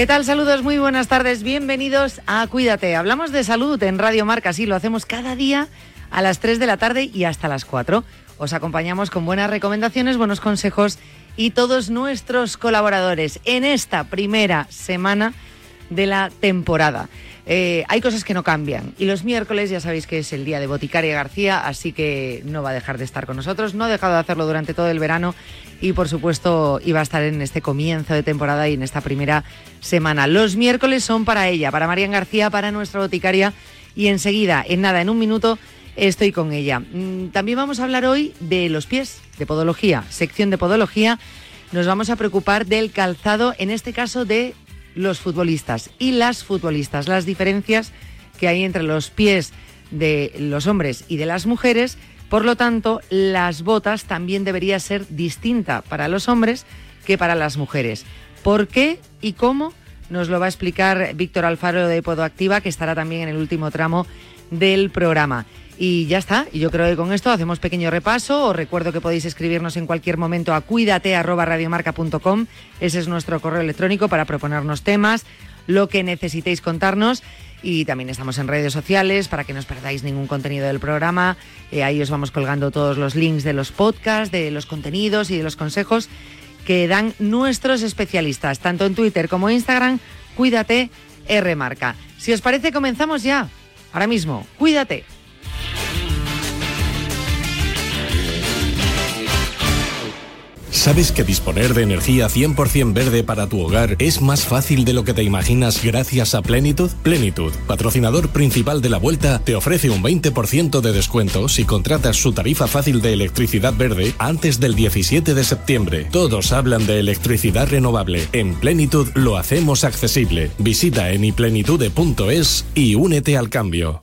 ¿Qué tal? Saludos, muy buenas tardes. Bienvenidos a Cuídate. Hablamos de salud en Radio Marca, sí, lo hacemos cada día a las 3 de la tarde y hasta las 4. Os acompañamos con buenas recomendaciones, buenos consejos y todos nuestros colaboradores en esta primera semana de la temporada. Eh, hay cosas que no cambian y los miércoles ya sabéis que es el día de Boticaria García, así que no va a dejar de estar con nosotros, no ha dejado de hacerlo durante todo el verano y por supuesto iba a estar en este comienzo de temporada y en esta primera semana. Los miércoles son para ella, para Marian García, para nuestra boticaria y enseguida, en nada, en un minuto, estoy con ella. Mm, también vamos a hablar hoy de los pies, de podología, sección de podología. Nos vamos a preocupar del calzado, en este caso de los futbolistas y las futbolistas, las diferencias que hay entre los pies de los hombres y de las mujeres. Por lo tanto, las botas también debería ser distinta para los hombres que para las mujeres. ¿Por qué y cómo? Nos lo va a explicar Víctor Alfaro de Podoactiva, que estará también en el último tramo del programa. Y ya está, y yo creo que con esto hacemos pequeño repaso. Os recuerdo que podéis escribirnos en cualquier momento a cuídate.radiomarca.com. Ese es nuestro correo electrónico para proponernos temas, lo que necesitéis contarnos. Y también estamos en redes sociales para que no os perdáis ningún contenido del programa. Eh, ahí os vamos colgando todos los links de los podcasts, de los contenidos y de los consejos que dan nuestros especialistas, tanto en Twitter como Instagram. Cuídate, R Marca. Si os parece, comenzamos ya. Ahora mismo, cuídate. ¿Sabes que disponer de energía 100% verde para tu hogar es más fácil de lo que te imaginas gracias a Plenitud? Plenitud, patrocinador principal de la vuelta, te ofrece un 20% de descuento si contratas su tarifa fácil de electricidad verde antes del 17 de septiembre. Todos hablan de electricidad renovable. En Plenitud lo hacemos accesible. Visita en iplenitude.es y únete al cambio.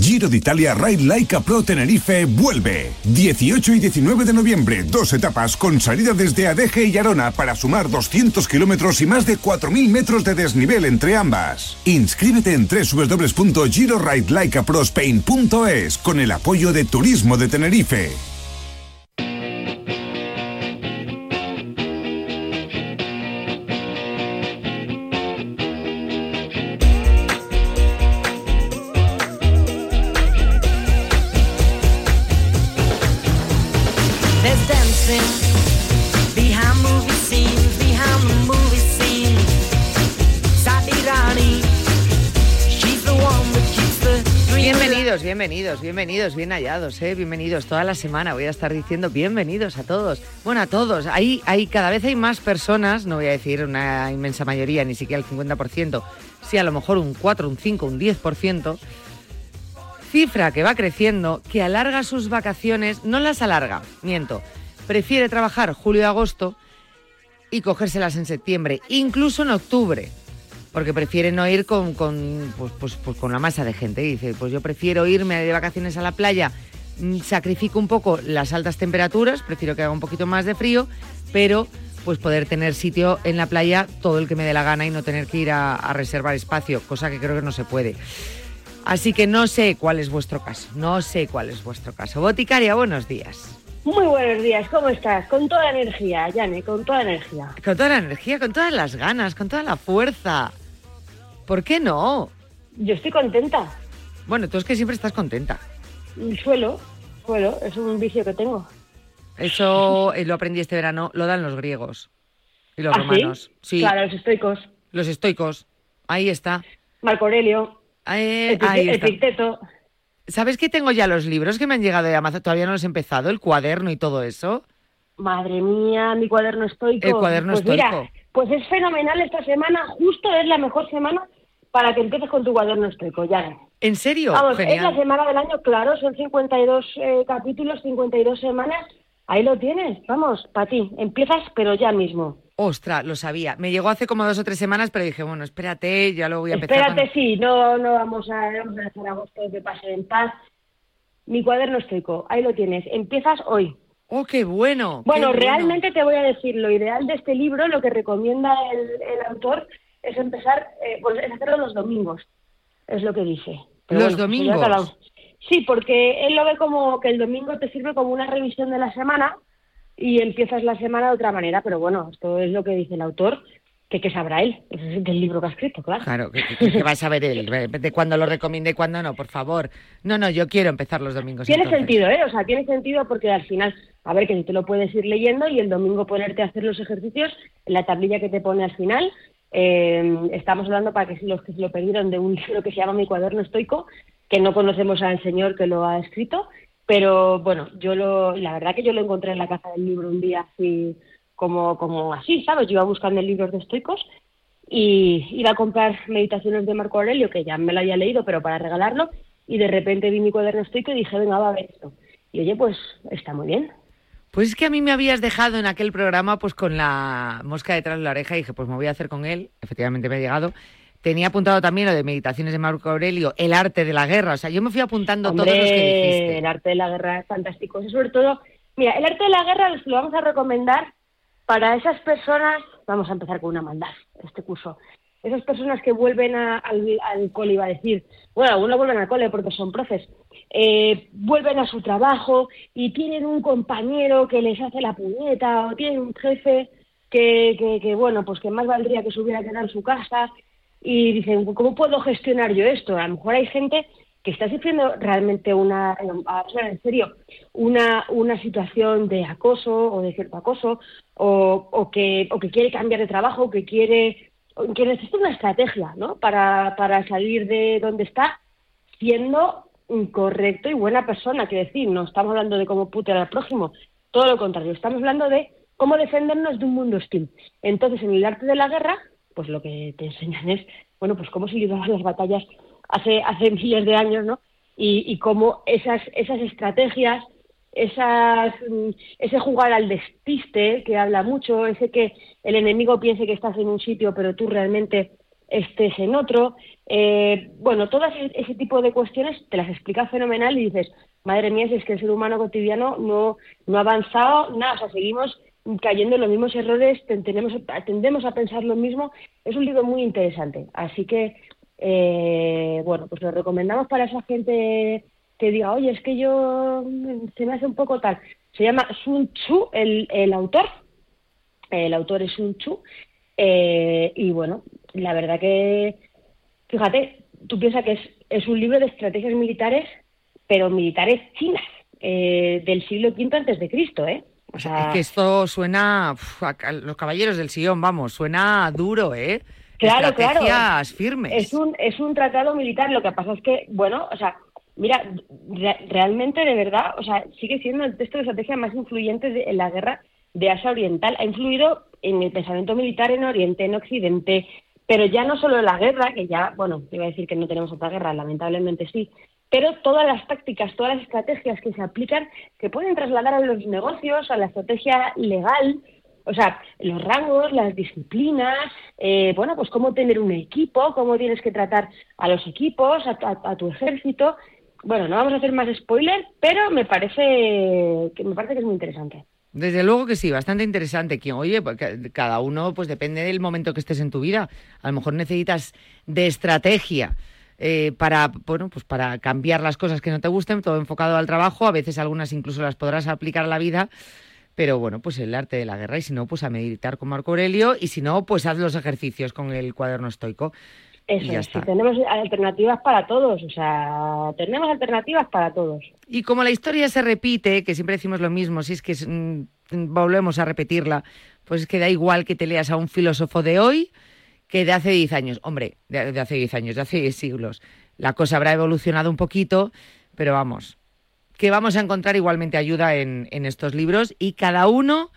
Giro de Italia Ride Laika Pro Tenerife vuelve. 18 y 19 de noviembre, dos etapas con salida desde Adeje y Arona para sumar 200 kilómetros y más de 4.000 metros de desnivel entre ambas. Inscríbete en www.giroridelaikaprospain.es con el apoyo de Turismo de Tenerife. Bienvenidos, bienvenidos, bien hallados, ¿eh? bienvenidos. Toda la semana voy a estar diciendo bienvenidos a todos. Bueno, a todos. Hay, cada vez hay más personas, no voy a decir una inmensa mayoría, ni siquiera el 50%, sí a lo mejor un 4, un 5, un 10%. Cifra que va creciendo, que alarga sus vacaciones, no las alarga, miento, prefiere trabajar julio-agosto y cogérselas en septiembre, incluso en octubre porque prefiere no ir con, con, pues, pues, pues, con la masa de gente. dice, pues yo prefiero irme de vacaciones a la playa, mm, sacrifico un poco las altas temperaturas, prefiero que haga un poquito más de frío, pero pues poder tener sitio en la playa todo el que me dé la gana y no tener que ir a reservar espacio, cosa que creo que no se puede. Así que no sé cuál es vuestro caso, no sé cuál es vuestro caso. Boticaria, buenos días. Muy buenos días, ¿cómo estás? Con toda la energía, Yane, con toda la energía. Con toda la energía, con todas las ganas, con toda la fuerza. ¿Por qué no? Yo estoy contenta. Bueno, tú es que siempre estás contenta. Suelo. Bueno, es un vicio que tengo. Eso eh, lo aprendí este verano, lo dan los griegos y los ¿Ah, sí? romanos. Sí, Claro, los estoicos. los estoicos. Ahí está. Marco Aurelio, Eh, ahí está. Epicteto. ¿Sabes que tengo ya los libros que me han llegado de Amazon? Todavía no los he empezado, el cuaderno y todo eso. Madre mía, mi cuaderno estoico. El cuaderno pues estoico. Mira, pues es fenomenal esta semana, justo es la mejor semana para que empieces con tu cuaderno estoico, ya. ¿En serio? Vamos, es la Genial. semana del año, claro, son 52 eh, capítulos, 52 semanas. Ahí lo tienes, vamos, para ti. Empiezas, pero ya mismo. Ostras, lo sabía. Me llegó hace como dos o tres semanas, pero dije, bueno, espérate, ya lo voy a empezar. Espérate, cuando- sí, no, no vamos a, vamos a dejar agosto que pase en paz. Mi cuaderno estoico, ahí lo tienes. Empiezas hoy. ¡Oh, qué bueno! qué Bueno, bueno. realmente te voy a decir, lo ideal de este libro, lo que recomienda el, el autor, es empezar, eh, pues es hacerlo los domingos, es lo que dice. ¿Los ya domingos? Sí, porque él lo ve como que el domingo te sirve como una revisión de la semana y empiezas la semana de otra manera, pero bueno, esto es lo que dice el autor, que qué sabrá él, eso es del libro que ha escrito, claro. Claro, que, que- que va a saber él, de cuándo lo recomiende y cuándo no, por favor. No, no, yo quiero empezar los domingos. Tiene entonces. sentido, ¿eh? O sea, tiene sentido porque al final, a ver, que si te lo puedes ir leyendo y el domingo ponerte a hacer los ejercicios la tablilla que te pone al final. Eh, estamos hablando para que si los que se lo perdieron de un libro que se llama Mi cuaderno estoico, que no conocemos al señor que lo ha escrito, pero bueno, yo lo, la verdad que yo lo encontré en la casa del libro un día así como, como así, ¿sabes? Yo iba buscando libros de estoicos y iba a comprar meditaciones de Marco Aurelio, que ya me lo había leído, pero para regalarlo, y de repente vi mi cuaderno estoico y dije, venga, va a ver esto. Y oye, pues está muy bien. Pues es que a mí me habías dejado en aquel programa pues con la mosca detrás de la oreja y dije, pues me voy a hacer con él. Efectivamente me ha llegado. Tenía apuntado también lo de meditaciones de Marco Aurelio, el arte de la guerra. O sea, yo me fui apuntando todos los que Hombre, dijiste. el arte de la guerra es fantástico. Eso sobre todo, mira, el arte de la guerra lo vamos a recomendar para esas personas, vamos a empezar con una maldad, este curso. Esas personas que vuelven a- al, al cole, iba a decir, bueno, algunos vuelven al cole porque son profes, eh, vuelven a su trabajo y tienen un compañero que les hace la puñeta o tienen un jefe que, que, que, bueno, pues que más valdría que se hubiera quedado en su casa y dicen, ¿cómo puedo gestionar yo esto? A lo mejor hay gente que está sufriendo realmente una, en serio, una, una situación de acoso o de cierto acoso o, o, que, o que quiere cambiar de trabajo, o que quiere que necesita una estrategia ¿no? para, para salir de donde está siendo correcto y buena persona, que decir, no estamos hablando de cómo putear al prójimo, todo lo contrario, estamos hablando de cómo defendernos de un mundo hostil. Entonces, en el arte de la guerra, pues lo que te enseñan es, bueno, pues cómo se libraban las batallas hace, hace miles de años, ¿no? Y, y cómo esas, esas estrategias, esas, mm, ese jugar al despiste que habla mucho, ese que el enemigo piense que estás en un sitio pero tú realmente estés en otro, eh, bueno, todo ese, ese tipo de cuestiones te las explica fenomenal y dices, madre mía, si es que el ser humano cotidiano no, no ha avanzado nada, o sea, seguimos cayendo en los mismos errores, tendemos, tendemos a pensar lo mismo. Es un libro muy interesante, así que, eh, bueno, pues lo recomendamos para esa gente que diga, oye, es que yo mm, se me hace un poco tal. Se llama Sun Tzu, el, el autor, el autor es Sun Tzu, eh, y bueno, la verdad que, fíjate, tú piensas que es, es un libro de estrategias militares, pero militares chinas, eh, del siglo V antes de Cristo, ¿eh? O sea, es que esto suena uf, a, los caballeros del sillón, vamos, suena duro, ¿eh? Claro, Estrategias claro. firmes. Es un, es un tratado militar, lo que pasa es que, bueno, o sea, mira, re- realmente de verdad, o sea, sigue siendo el texto de estrategia más influyente de, en la guerra de Asia Oriental. Ha influido en el pensamiento militar en Oriente, en Occidente, pero ya no solo en la guerra, que ya, bueno, te iba a decir que no tenemos otra guerra, lamentablemente sí, pero todas las tácticas, todas las estrategias que se aplican se pueden trasladar a los negocios, a la estrategia legal, o sea, los rangos, las disciplinas, eh, bueno, pues cómo tener un equipo, cómo tienes que tratar a los equipos, a, a- a tu ejército. Bueno, no vamos a hacer más spoiler, pero me parece que me parece que es muy interesante. Desde luego que sí, bastante interesante. Que, oye, pues, que cada uno, pues depende del momento que estés en tu vida. A lo mejor necesitas de estrategia eh, para, bueno, pues para cambiar las cosas que no te gusten, todo enfocado al trabajo. A veces algunas incluso las podrás aplicar a la vida. Pero bueno, pues el arte de la guerra. Y si no, pues a meditar con Marco Aurelio. Y si no, pues haz los ejercicios con el cuaderno estoico. Eso, es, tenemos alternativas para todos, o sea, tenemos alternativas para todos. Y como la historia se repite, que siempre decimos lo mismo, si es que mm, volvemos a repetirla, pues es que da igual que te leas a un filósofo de hoy que de hace 10 años. Hombre, de, de hace 10 años, de hace 10 siglos. La cosa habrá evolucionado un poquito, pero vamos, que vamos a encontrar igualmente ayuda en, en estos libros y cada uno,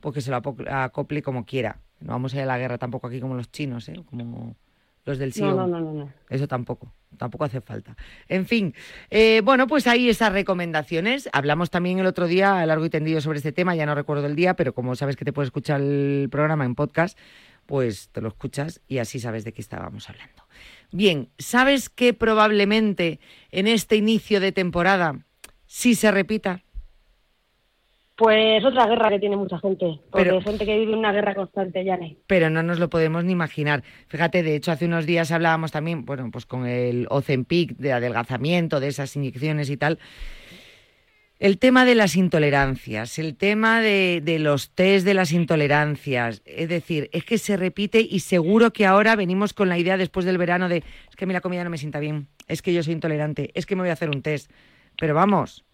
pues que se lo acople como quiera. No vamos a ir a la guerra tampoco aquí como los chinos, ¿eh? como los del siglo. No, no, no, no. Eso tampoco, tampoco hace falta. En fin, eh, bueno, pues ahí esas recomendaciones. Hablamos también el otro día a largo y tendido sobre este tema, ya no recuerdo el día, pero como sabes que te puedes escuchar el programa en podcast, pues te lo escuchas y así sabes de qué estábamos hablando. Bien, ¿sabes que probablemente en este inicio de temporada sí se repita? Pues otra guerra que tiene mucha gente, porque Pero- hay gente que vive una guerra constante, ya pero no nos lo podemos ni imaginar. Fíjate, de hecho, hace unos días hablábamos también, bueno, pues con el Ozempic de adelgazamiento, de esas inyecciones y tal. El tema de las intolerancias, el tema de, de los test de las intolerancias, es decir, es que se repite y seguro que ahora venimos con la idea después del verano de es que a mí la comida no me sienta bien, es que yo soy intolerante, es que me voy a hacer un test. Pero vamos,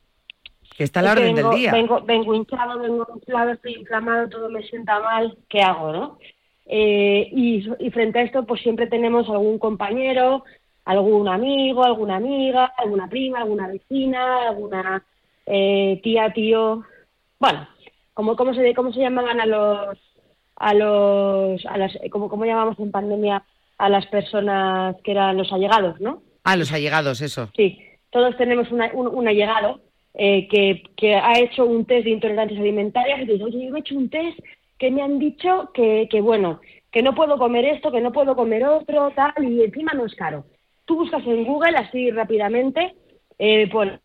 que está a la orden vengo, del día. Vengo, vengo hinchado, vengo inflado, estoy inflamado, todo me sienta mal, ¿qué hago, no? Eh, y, y frente a esto, pues siempre tenemos algún compañero, algún amigo, alguna amiga, alguna prima, alguna vecina, alguna eh, tía, tío, bueno, como cómo se cómo se llamaban a los a los a las como cómo llamamos en pandemia a las personas que eran los allegados, ¿no? Ah, los allegados, eso. Sí, todos tenemos una- un, un allegado eh, que, que ha hecho un test de intolerancias alimentarias y te dice, oye, yo he hecho un test que me han dicho que, que, bueno, que no puedo comer esto, que no puedo comer otro, tal, y encima no es caro. Tú buscas en Google así rápidamente, eh, pon-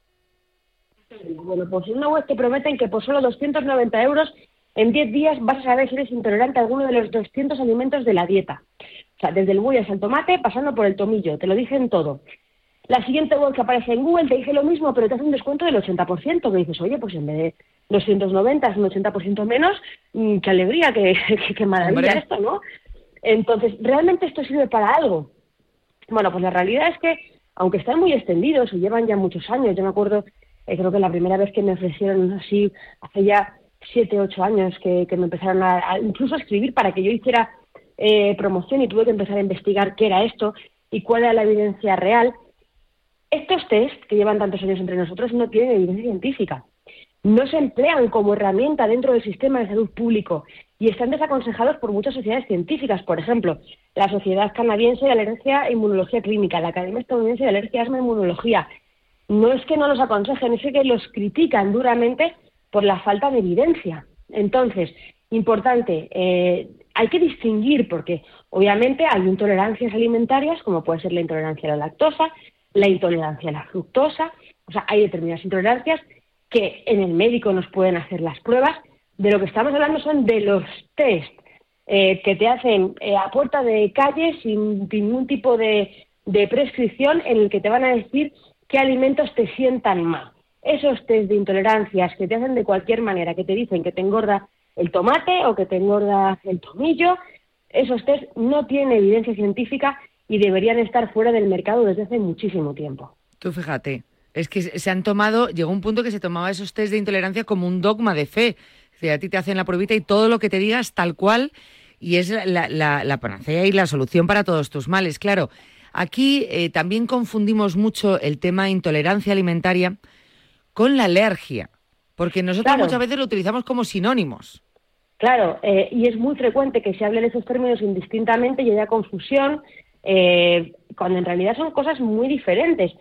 bueno, pues en una web te prometen que por solo 290 euros en 10 días vas a saber si eres intolerante a alguno de los 200 alimentos de la dieta. O sea, desde el buey hasta el tomate, pasando por el tomillo, te lo dicen todo. La siguiente web que aparece en Google te dice lo mismo, pero te hace un descuento del 80%, que dices, oye, pues en vez de 290 es un 80% menos, mm, qué alegría, qué, qué, qué maravilla Hombre. esto, ¿no? Entonces, ¿realmente esto sirve para algo? Bueno, pues la realidad es que, aunque están muy extendidos y llevan ya muchos años, yo me acuerdo, eh, creo que la primera vez que me ofrecieron así, hace ya siete, ocho años, que, que me empezaron a, incluso a escribir para que yo hiciera eh, promoción y tuve que empezar a investigar qué era esto y cuál era la evidencia real. Estos test que llevan tantos años entre nosotros no tienen evidencia científica. No se emplean como herramienta dentro del sistema de salud público y están desaconsejados por muchas sociedades científicas. Por ejemplo, la Sociedad Canadiense de Alergia e Inmunología Clínica, la Academia Estadounidense de Alergia, Asma e Inmunología. No es que no los aconsejen, es que los critican duramente por la falta de evidencia. Entonces, importante, eh, hay que distinguir porque obviamente hay intolerancias alimentarias, como puede ser la intolerancia a la lactosa, la intolerancia a la fructosa, o sea, hay determinadas intolerancias que en el médico nos pueden hacer las pruebas. De lo que estamos hablando son de los test eh, que te hacen eh, a puerta de calle sin ningún tipo de, de prescripción en el que te van a decir qué alimentos te sientan mal. Esos test de intolerancias que te hacen de cualquier manera, que te dicen que te engorda el tomate o que te engorda el tomillo, esos test no tienen evidencia científica y deberían estar fuera del mercado desde hace muchísimo tiempo. Tú fíjate, es que se han tomado, llegó un punto que se tomaba esos test de intolerancia como un dogma de fe. Es decir, a ti te hacen la pruebita y todo lo que te digas tal cual y es la panacea y la solución para todos tus males. Claro, aquí eh, también confundimos mucho el tema intolerancia alimentaria con la alergia, porque nosotros Claro. muchas veces lo utilizamos como sinónimos. Claro, eh, y es muy frecuente que se hable de esos términos indistintamente y haya confusión, eh, cuando en realidad son cosas muy diferentes.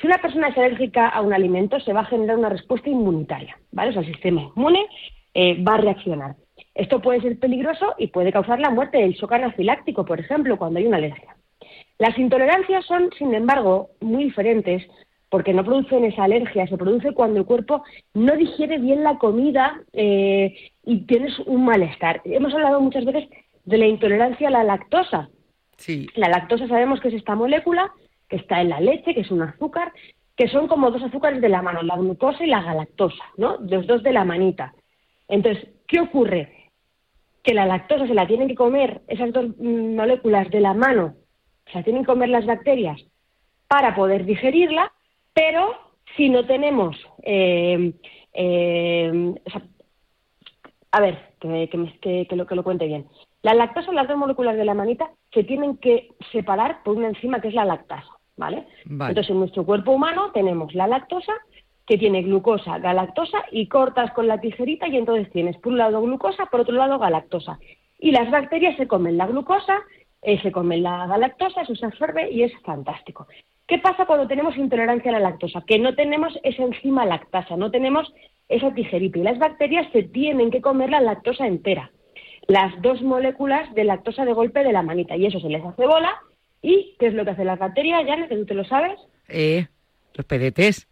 Si una persona es alérgica a un alimento, se va a generar una respuesta inmunitaria, ¿vale? O sea, el sistema inmune eh, va a reaccionar. Esto puede ser peligroso y puede causar la muerte del shock anafiláctico, por ejemplo, cuando hay una alergia. Las intolerancias son, sin embargo, muy diferentes porque no producen esa alergia, se produce cuando el cuerpo no digiere bien la comida eh, y tienes un malestar. Hemos hablado muchas veces de la intolerancia a la lactosa. Sí, La lactosa sabemos que es esta molécula que está en la leche, que es un azúcar, que son como dos azúcares de la mano, la glucosa y la galactosa, ¿no? Los dos de la manita. Entonces, ¿qué ocurre? Que la lactosa se la tienen que comer esas dos mm, moléculas de la mano o sea, tienen que comer las bacterias para poder digerirla, pero si no tenemos, eh, eh, a ver, que, lo, que lo cuente bien. La lactosa, las dos moléculas de la manita, se tienen que separar por una enzima que es la lactasa, ¿vale? Entonces, en nuestro cuerpo humano tenemos la lactosa, que tiene glucosa, galactosa, y cortas con la tijerita y entonces tienes por un lado glucosa, por otro lado galactosa. Y las bacterias se comen la glucosa, eh, se comen la galactosa, eso se absorbe y es fantástico. ¿Qué pasa cuando tenemos intolerancia a la lactosa? Que no tenemos esa enzima lactasa, no tenemos esa tijerita. Y las bacterias se tienen que comer la lactosa entera, las dos moléculas de lactosa de golpe de la manita. Y eso se les hace bola. ¿Y qué es lo que hace las bacterias, Janet, que tú te lo sabes? Eh, los pedetes.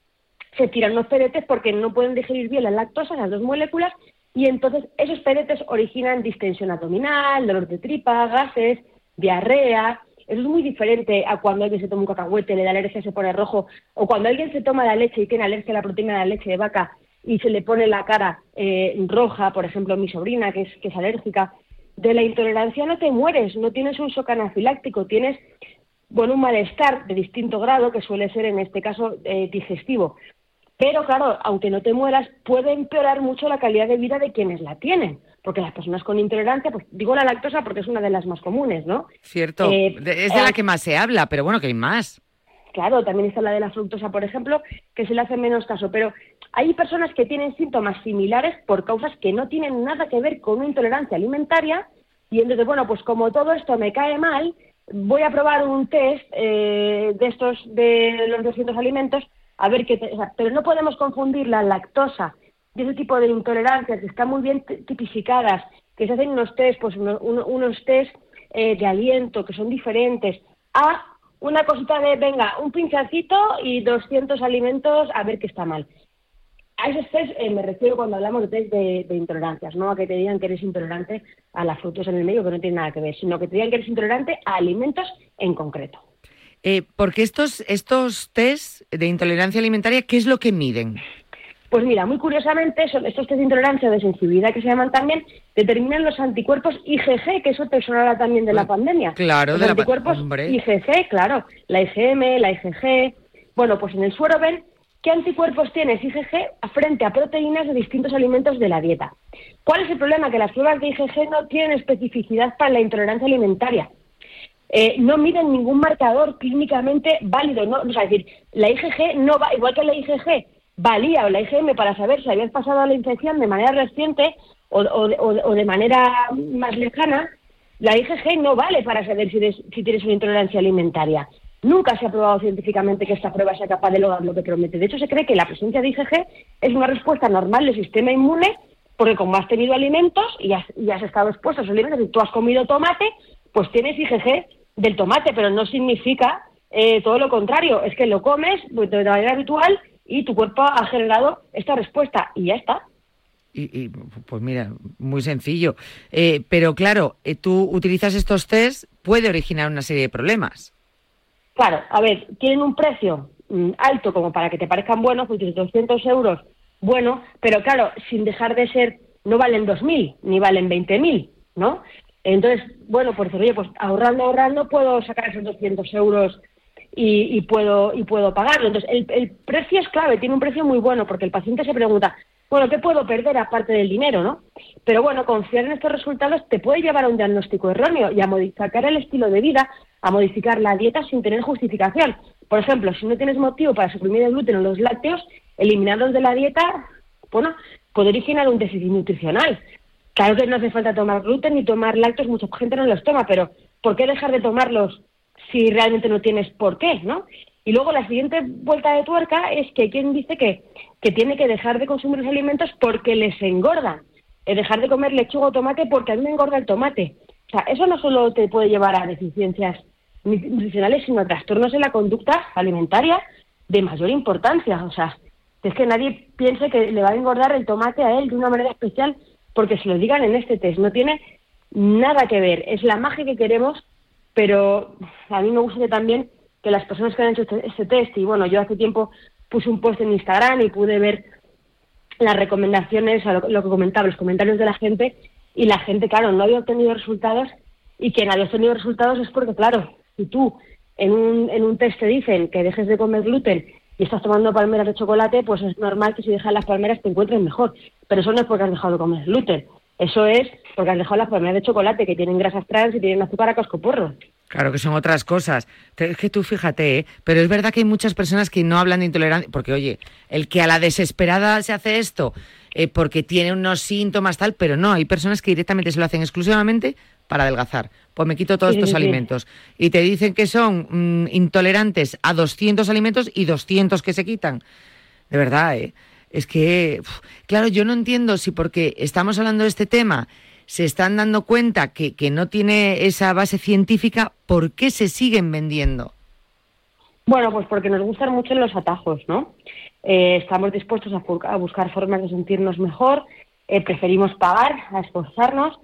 Se tiran los pedetes porque no pueden digerir bien la lactosa, las dos moléculas, y entonces esos pedetes originan distensión abdominal, dolor de tripa, gases, diarrea, eso es muy diferente a cuando alguien se toma un cacahuete, le da alergia, se pone rojo, o cuando alguien se toma la leche y tiene alergia a la proteína de la leche de vaca y se le pone la cara eh, roja, por ejemplo, mi sobrina, que es, que es alérgica. De la intolerancia no te mueres, no tienes un shock anafiláctico, tienes bueno, un malestar de distinto grado, que suele ser en este caso eh, digestivo. Pero claro, aunque no te mueras, puede empeorar mucho la calidad de vida de quienes la tienen porque las personas con intolerancia, pues digo la lactosa porque es una de las más comunes, ¿no? Cierto, eh, es de la eh, que más se habla, pero bueno, que hay más. Claro, también está la de la fructosa, por ejemplo, que se le hace menos caso, pero hay personas que tienen síntomas similares por causas que no tienen nada que ver con una intolerancia alimentaria y entonces, bueno, pues como todo esto me cae mal, voy a probar un test eh, de estos, de los 200 alimentos, a ver qué... pero no podemos confundir la lactosa de ese tipo de intolerancias que están muy bien tipificadas, que se hacen unos test, pues unos test eh, de aliento que son diferentes, a una cosita de, venga, un pinchacito y 200 alimentos a ver qué está mal. A esos test eh, me refiero cuando hablamos de test de, intolerancias, no a que te digan que eres intolerante a las frutas en el medio, que no tiene nada que ver, sino que te digan que eres intolerante a alimentos en concreto. Eh, porque estos, estos test de intolerancia alimentaria, ¿qué es lo que miden? Pues mira, muy curiosamente, son estos test de intolerancia o de sensibilidad que se llaman también, determinan los anticuerpos IgG, que eso te sonará también de la pues, pandemia. Claro, los de anticuerpos IgG, claro, la IgM, la IgG. Bueno, pues en el suero ven qué anticuerpos tienes IgG frente a proteínas de distintos alimentos de la dieta. ¿Cuál es el problema? Que las pruebas de IgG no tienen especificidad para la intolerancia alimentaria. Eh, no miden ningún marcador clínicamente válido. ¿no? O sea, es decir, la IgG no va, igual que la IgG valía o la IgM para saber si habías pasado la infección de manera reciente o, de manera más lejana, la IgG no vale para saber si, si tienes una intolerancia alimentaria. Nunca se ha probado científicamente que esta prueba sea capaz de lograr lo que promete. De hecho, se cree que la presencia de IgG es una respuesta normal del sistema inmune, porque como has tenido alimentos y has, has estado expuesto a esos alimentos y tú has comido tomate, pues tienes IgG del tomate, pero no significa eh, todo lo contrario. Es que lo comes de manera habitual y tu cuerpo ha generado esta respuesta y ya está. Y, pues mira, muy sencillo. Eh, pero claro, eh, tú utilizas estos test, puede originar una serie de problemas. Claro, a ver, tienen un precio mm, alto como para que te parezcan buenos, pues 200 euros, bueno, pero claro, sin dejar de ser, no valen 2.000 ni valen 20.000, ¿no? Entonces, bueno, pues oye, pues ahorrando, ahorrando puedo sacar esos 200 euros y, puedo y puedo pagarlo. Entonces, el, precio es clave, tiene un precio muy bueno porque el paciente se pregunta, bueno, ¿qué puedo perder aparte del dinero, no? Pero bueno, confiar en estos resultados te puede llevar a un diagnóstico erróneo y a modificar el estilo de vida, a modificar la dieta sin tener justificación. Por ejemplo, si no tienes motivo para suprimir el gluten o los lácteos, eliminarlos de la dieta, bueno, puede originar un déficit nutricional. Claro que no hace falta tomar gluten ni tomar lácteos, mucha gente no los toma, pero ¿por qué dejar de tomarlos si realmente no tienes por qué, ¿no? Y luego la siguiente vuelta de tuerca es que quien dice que, que tiene que dejar de consumir los alimentos porque les engordan, es dejar de comer lechuga o tomate porque a mí me engorda el tomate. O sea, eso no solo te puede llevar a deficiencias nutricionales, sino a trastornos en la conducta alimentaria de mayor importancia. O sea, es que nadie piense que le va a engordar el tomate a él de una manera especial porque se lo digan en este test. No tiene nada que ver. Es la magia que queremos pero a mí me gusta también que las personas que han hecho este, este, test, y bueno, yo hace tiempo puse un post en Instagram y pude ver las recomendaciones, lo, que comentaba, los comentarios de la gente, y la gente, claro, no había obtenido resultados, y quien había obtenido resultados es porque, claro, Si tú en un, en un test te dicen que dejes de comer gluten y estás tomando palmeras de chocolate, pues es normal que si dejas las palmeras te encuentres mejor. Pero eso no es porque has dejado de comer gluten. Eso es porque has dejado las palmeras de chocolate que tienen grasas trans y tienen azúcar a cascoporro. Claro que son otras cosas. Es que tú fíjate, ¿eh? pero es verdad que hay muchas personas que no hablan de intolerancia, porque oye, el que a la desesperada se hace esto eh, porque tiene unos síntomas tal, pero no, hay personas que directamente se lo hacen exclusivamente para adelgazar. Pues me quito todos estos alimentos. Y te dicen que son mm, intolerantes a 200 alimentos y 200 que se quitan. De verdad, ¿eh? Es que, claro, yo no entiendo si porque estamos hablando de este tema se están dando cuenta que, que no tiene esa base científica, ¿por qué se siguen vendiendo? Bueno, pues porque nos gustan mucho los atajos, ¿no? Eh, estamos dispuestos a, buscar formas de sentirnos mejor, eh, preferimos pagar, a esforzarnos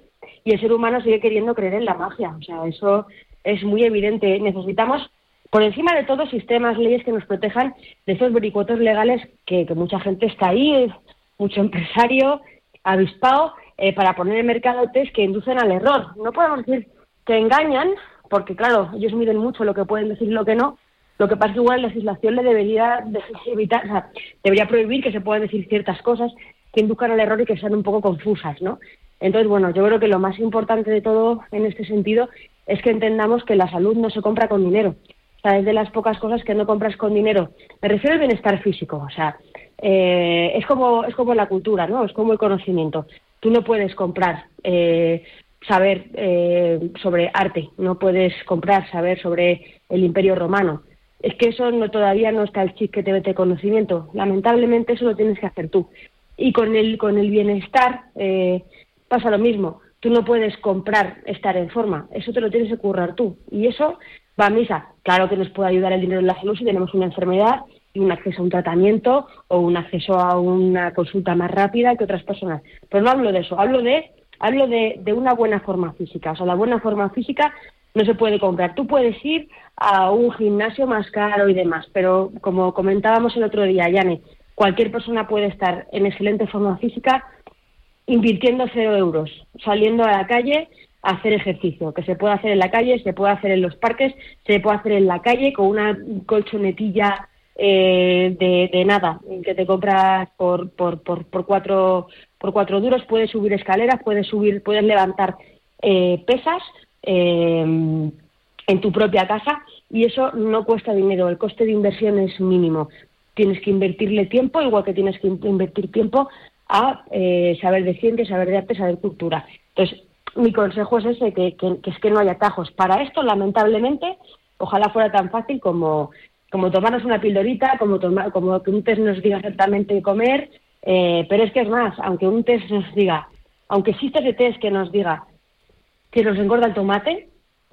y el ser humano sigue queriendo creer en la magia. O sea, eso es muy evidente. Necesitamos, por encima de todo, sistemas, leyes que nos protejan de esos vericuetos legales que, mucha gente está ahí, mucho empresario avispado eh, para poner en mercado test que inducen al error. No podemos decir que engañan, porque claro, ellos miden mucho lo que pueden decir y lo que no. Lo que pasa es que igual la legislación le debería evitar, o sea, debería prohibir que se puedan decir ciertas cosas que induzcan al error y que sean un poco confusas, ¿no? Entonces, bueno, yo creo que lo más importante de todo en este sentido es que entendamos que la salud no se compra con dinero. Sea, es de las pocas cosas que no compras con dinero. Me refiero al bienestar físico, o sea, eh, es como es como la cultura, ¿no? Es como el conocimiento. Tú no puedes comprar eh, saber eh, sobre arte, no puedes comprar saber sobre el Imperio Romano. Es que eso no todavía no está el chip que te mete conocimiento. Lamentablemente eso lo tienes que hacer tú. Y con el con el bienestar eh, pasa lo mismo. Tú no puedes comprar estar en forma. Eso te lo tienes que currar tú. Y eso va a misa. Claro que nos puede ayudar el dinero en la salud si tenemos una enfermedad un acceso a un tratamiento o un acceso a una consulta más rápida que otras personas. Pero no hablo de eso, hablo de hablo de, de, una buena forma física. O sea, la buena forma física no se puede comprar. Tú puedes ir a un gimnasio más caro y demás, pero como comentábamos el otro día, Yane, cualquier persona puede estar en excelente forma física invirtiendo cero euros, saliendo a la calle hacer ejercicio, que se puede hacer en la calle, se puede hacer en los parques, se puede hacer en la calle con una colchonetilla eh, de, nada, que te compras por, por, por, por, cuatro, por cuatro duros, puedes subir escaleras, puedes subir, puedes levantar eh, pesas eh, en tu propia casa y eso no cuesta dinero, el coste de inversión es mínimo. Tienes que invertirle tiempo, igual que tienes que invertir tiempo a saber de ciencia, saber de arte, saber cultura. Entonces, mi consejo es ese, que, es que no haya atajos. Para esto, lamentablemente, ojalá fuera tan fácil como como tomarnos una pildorita, como, tomar, como que un test nos diga exactamente comer, eh, pero es que es más, aunque un test nos diga, aunque exista ese test que nos diga que nos engorda el tomate,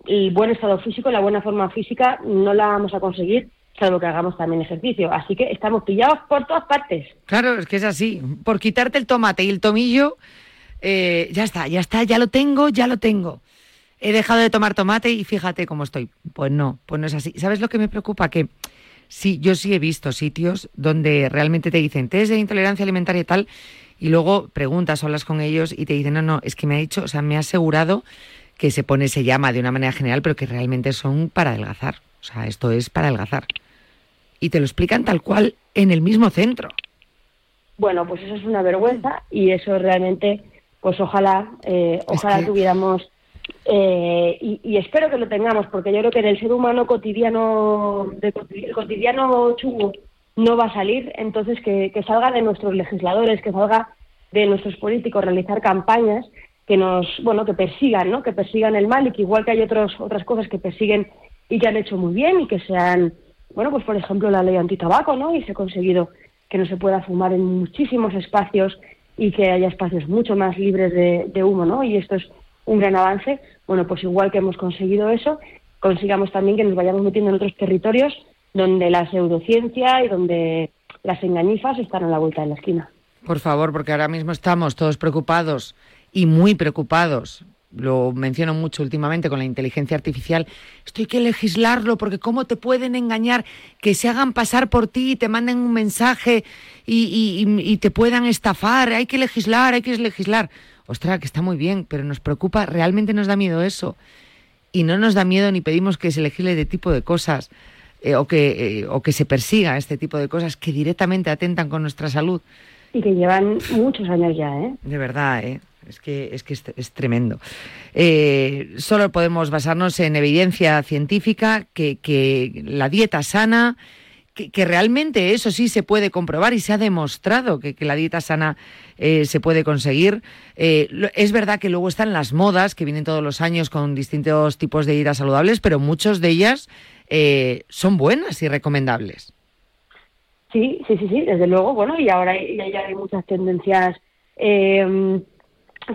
el buen estado físico, la buena forma física, no la vamos a conseguir salvo que hagamos también ejercicio. Así que estamos pillados por todas partes. Claro, es que es así. Por quitarte el tomate y el tomillo, eh, ya está, ya está, ya lo tengo, ya lo tengo. He dejado de tomar tomate y fíjate cómo estoy. Pues no, pues no es así. ¿Sabes lo que me preocupa? Que Sí, yo sí he visto sitios donde realmente te dicen test de intolerancia alimentaria y tal, y luego preguntas, hablas con ellos y te dicen, no, no, es que me ha dicho, o sea, me ha asegurado que se pone, se llama de una manera general, pero que realmente son para adelgazar. O sea, esto es para adelgazar. Y te lo explican tal cual en el mismo centro. Bueno, pues eso es una vergüenza y eso realmente, pues ojalá, eh, ojalá tuviéramos eh, y, espero que lo tengamos, porque yo creo que en el ser humano cotidiano, de, el cotidiano chungo no va a salir, entonces que, salga de nuestros legisladores, que salga de nuestros políticos realizar campañas que nos, bueno, que persigan, ¿no? Que persigan el mal y que igual que hay otros, otras cosas que persiguen y que han hecho muy bien y que sean, bueno, pues por ejemplo la ley antitabaco, ¿no? Y se ha conseguido que no se pueda fumar en muchísimos espacios y que haya espacios mucho más libres de, humo, ¿no? Y esto es un gran avance, bueno, pues igual que hemos conseguido eso, consigamos también que nos vayamos metiendo en otros territorios donde la pseudociencia y donde las engañifas están a la vuelta de la esquina. Por favor, porque ahora mismo estamos todos preocupados y muy preocupados. Lo menciono mucho últimamente con la inteligencia artificial. Esto hay que legislarlo porque cómo te pueden engañar, que se hagan pasar por ti y te manden un mensaje y, y te puedan estafar. Hay que legislar, hay que legislar ostras, que está muy bien, pero nos preocupa, realmente nos da miedo eso. y no nos da miedo ni pedimos que se legisle de tipo de cosas eh, o, que, eh, o que se persiga este tipo de cosas que directamente atentan con nuestra salud. Y que llevan muchos años ya, ¿eh? De verdad, ¿eh? Es que es, que es, tremendo. Eh, solo podemos basarnos en evidencia científica que, que la dieta sana, que, realmente eso sí se puede comprobar y se ha demostrado que, la dieta sana eh, se puede conseguir. Eh, es verdad que luego están las modas que vienen todos los años con distintos tipos de dietas saludables, pero muchas de ellas son buenas y recomendables. Sí, sí, sí, sí, desde luego. Bueno, y ahora ya, hay muchas tendencias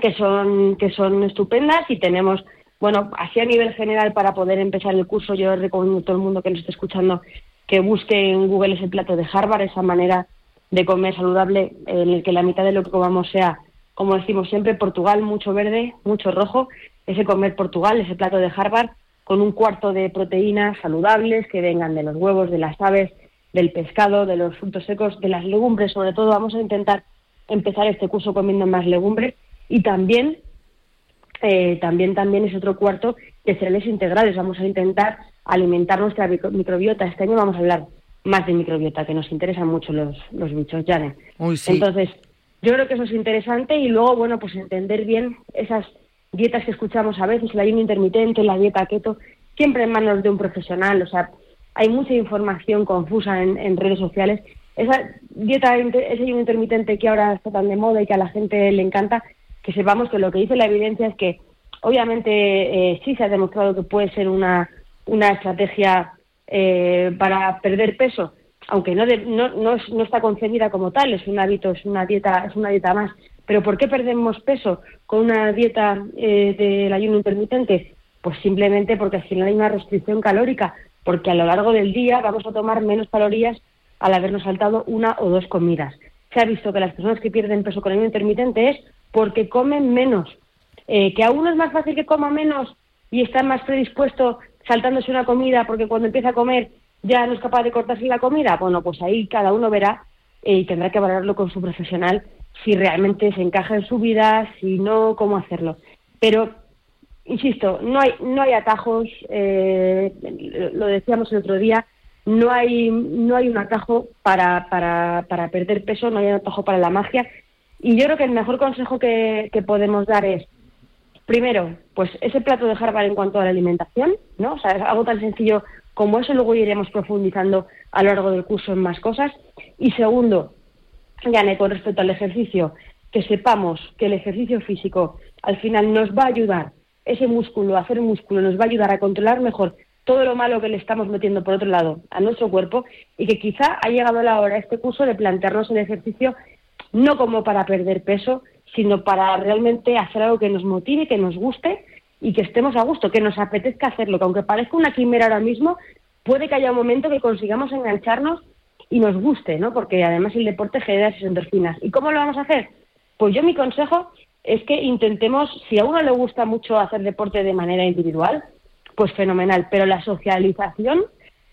que son que son estupendas y tenemos bueno, así a nivel general para poder empezar el curso, yo recomiendo a todo el mundo que nos esté escuchando que busque en Google ese plato de Harvard, esa manera de comer saludable en el que la mitad de lo que comamos sea, como decimos siempre, Portugal, mucho verde, mucho rojo, ese comer Portugal, ese plato de Harvard, con un cuarto de proteínas saludables que vengan de los huevos, de las aves, del pescado, de los frutos secos, de las legumbres, sobre todo vamos a intentar empezar este curso comiendo más legumbres y también eh, también también es otro cuarto de cereales integrales. Vamos a intentar alimentar nuestra microbiota. Este año vamos a hablar más de microbiota, que nos interesan mucho los, los bichos, Jane. Entonces, yo creo que eso es interesante y luego, bueno, pues entender bien esas dietas que escuchamos a veces, el ayuno intermitente, la dieta keto, siempre en manos de un profesional. O sea, hay mucha información confusa en, en redes sociales. Esa dieta, ese ayuno intermitente que ahora está tan de moda y que a la gente le encanta, que sepamos que lo que dice la evidencia es que obviamente eh, sí se ha demostrado que puede ser una, una estrategia eh, para perder peso, aunque no, no, no, está concebida como tal, es un hábito, es una dieta, es una dieta más. Pero ¿por qué perdemos peso con una dieta eh, del ayuno intermitente? Pues simplemente porque al final hay una restricción calórica, porque a lo largo del día vamos a tomar menos calorías al habernos saltado una o dos comidas. Se ha visto que las personas que pierden peso con ayuno intermitente es porque comen menos. Eh, que a uno es más fácil que coma menos y está más predispuesto saltándose una comida porque cuando empieza a comer ya no es capaz de cortarse la comida, bueno, pues ahí cada uno verá eh, y tendrá que valorarlo con su profesional si realmente se encaja en su vida, si no, cómo hacerlo. Pero, insisto, no hay, no hay atajos, eh, lo decíamos el otro día, no hay, no hay un atajo para, para, para perder peso, no hay un atajo para la magia, y yo creo que el mejor consejo que, podemos dar es, primero, pues ese plato de Harvard en cuanto a la alimentación, ¿no? O sea, es algo tan sencillo como eso, luego iremos profundizando a lo largo del curso en más cosas. Y segundo, Gane, con respecto al ejercicio, que sepamos que el ejercicio físico al final nos va a ayudar, ese músculo, hacer músculo, nos va a ayudar a controlar mejor todo lo malo que le estamos metiendo por otro lado a nuestro cuerpo y que quizá ha llegado la hora este curso de plantearnos el ejercicio no como para perder peso, sino para realmente hacer algo que nos motive, que nos guste y que estemos a gusto, que nos apetezca hacerlo, que aunque parezca una quimera ahora mismo, puede que haya un momento que consigamos engancharnos y nos guste, ¿no? Porque además el deporte genera esas endorfinas. ¿Y cómo lo vamos a hacer? Pues yo mi consejo es que intentemos, si a uno le gusta mucho hacer deporte de manera individual, pues fenomenal, pero la socialización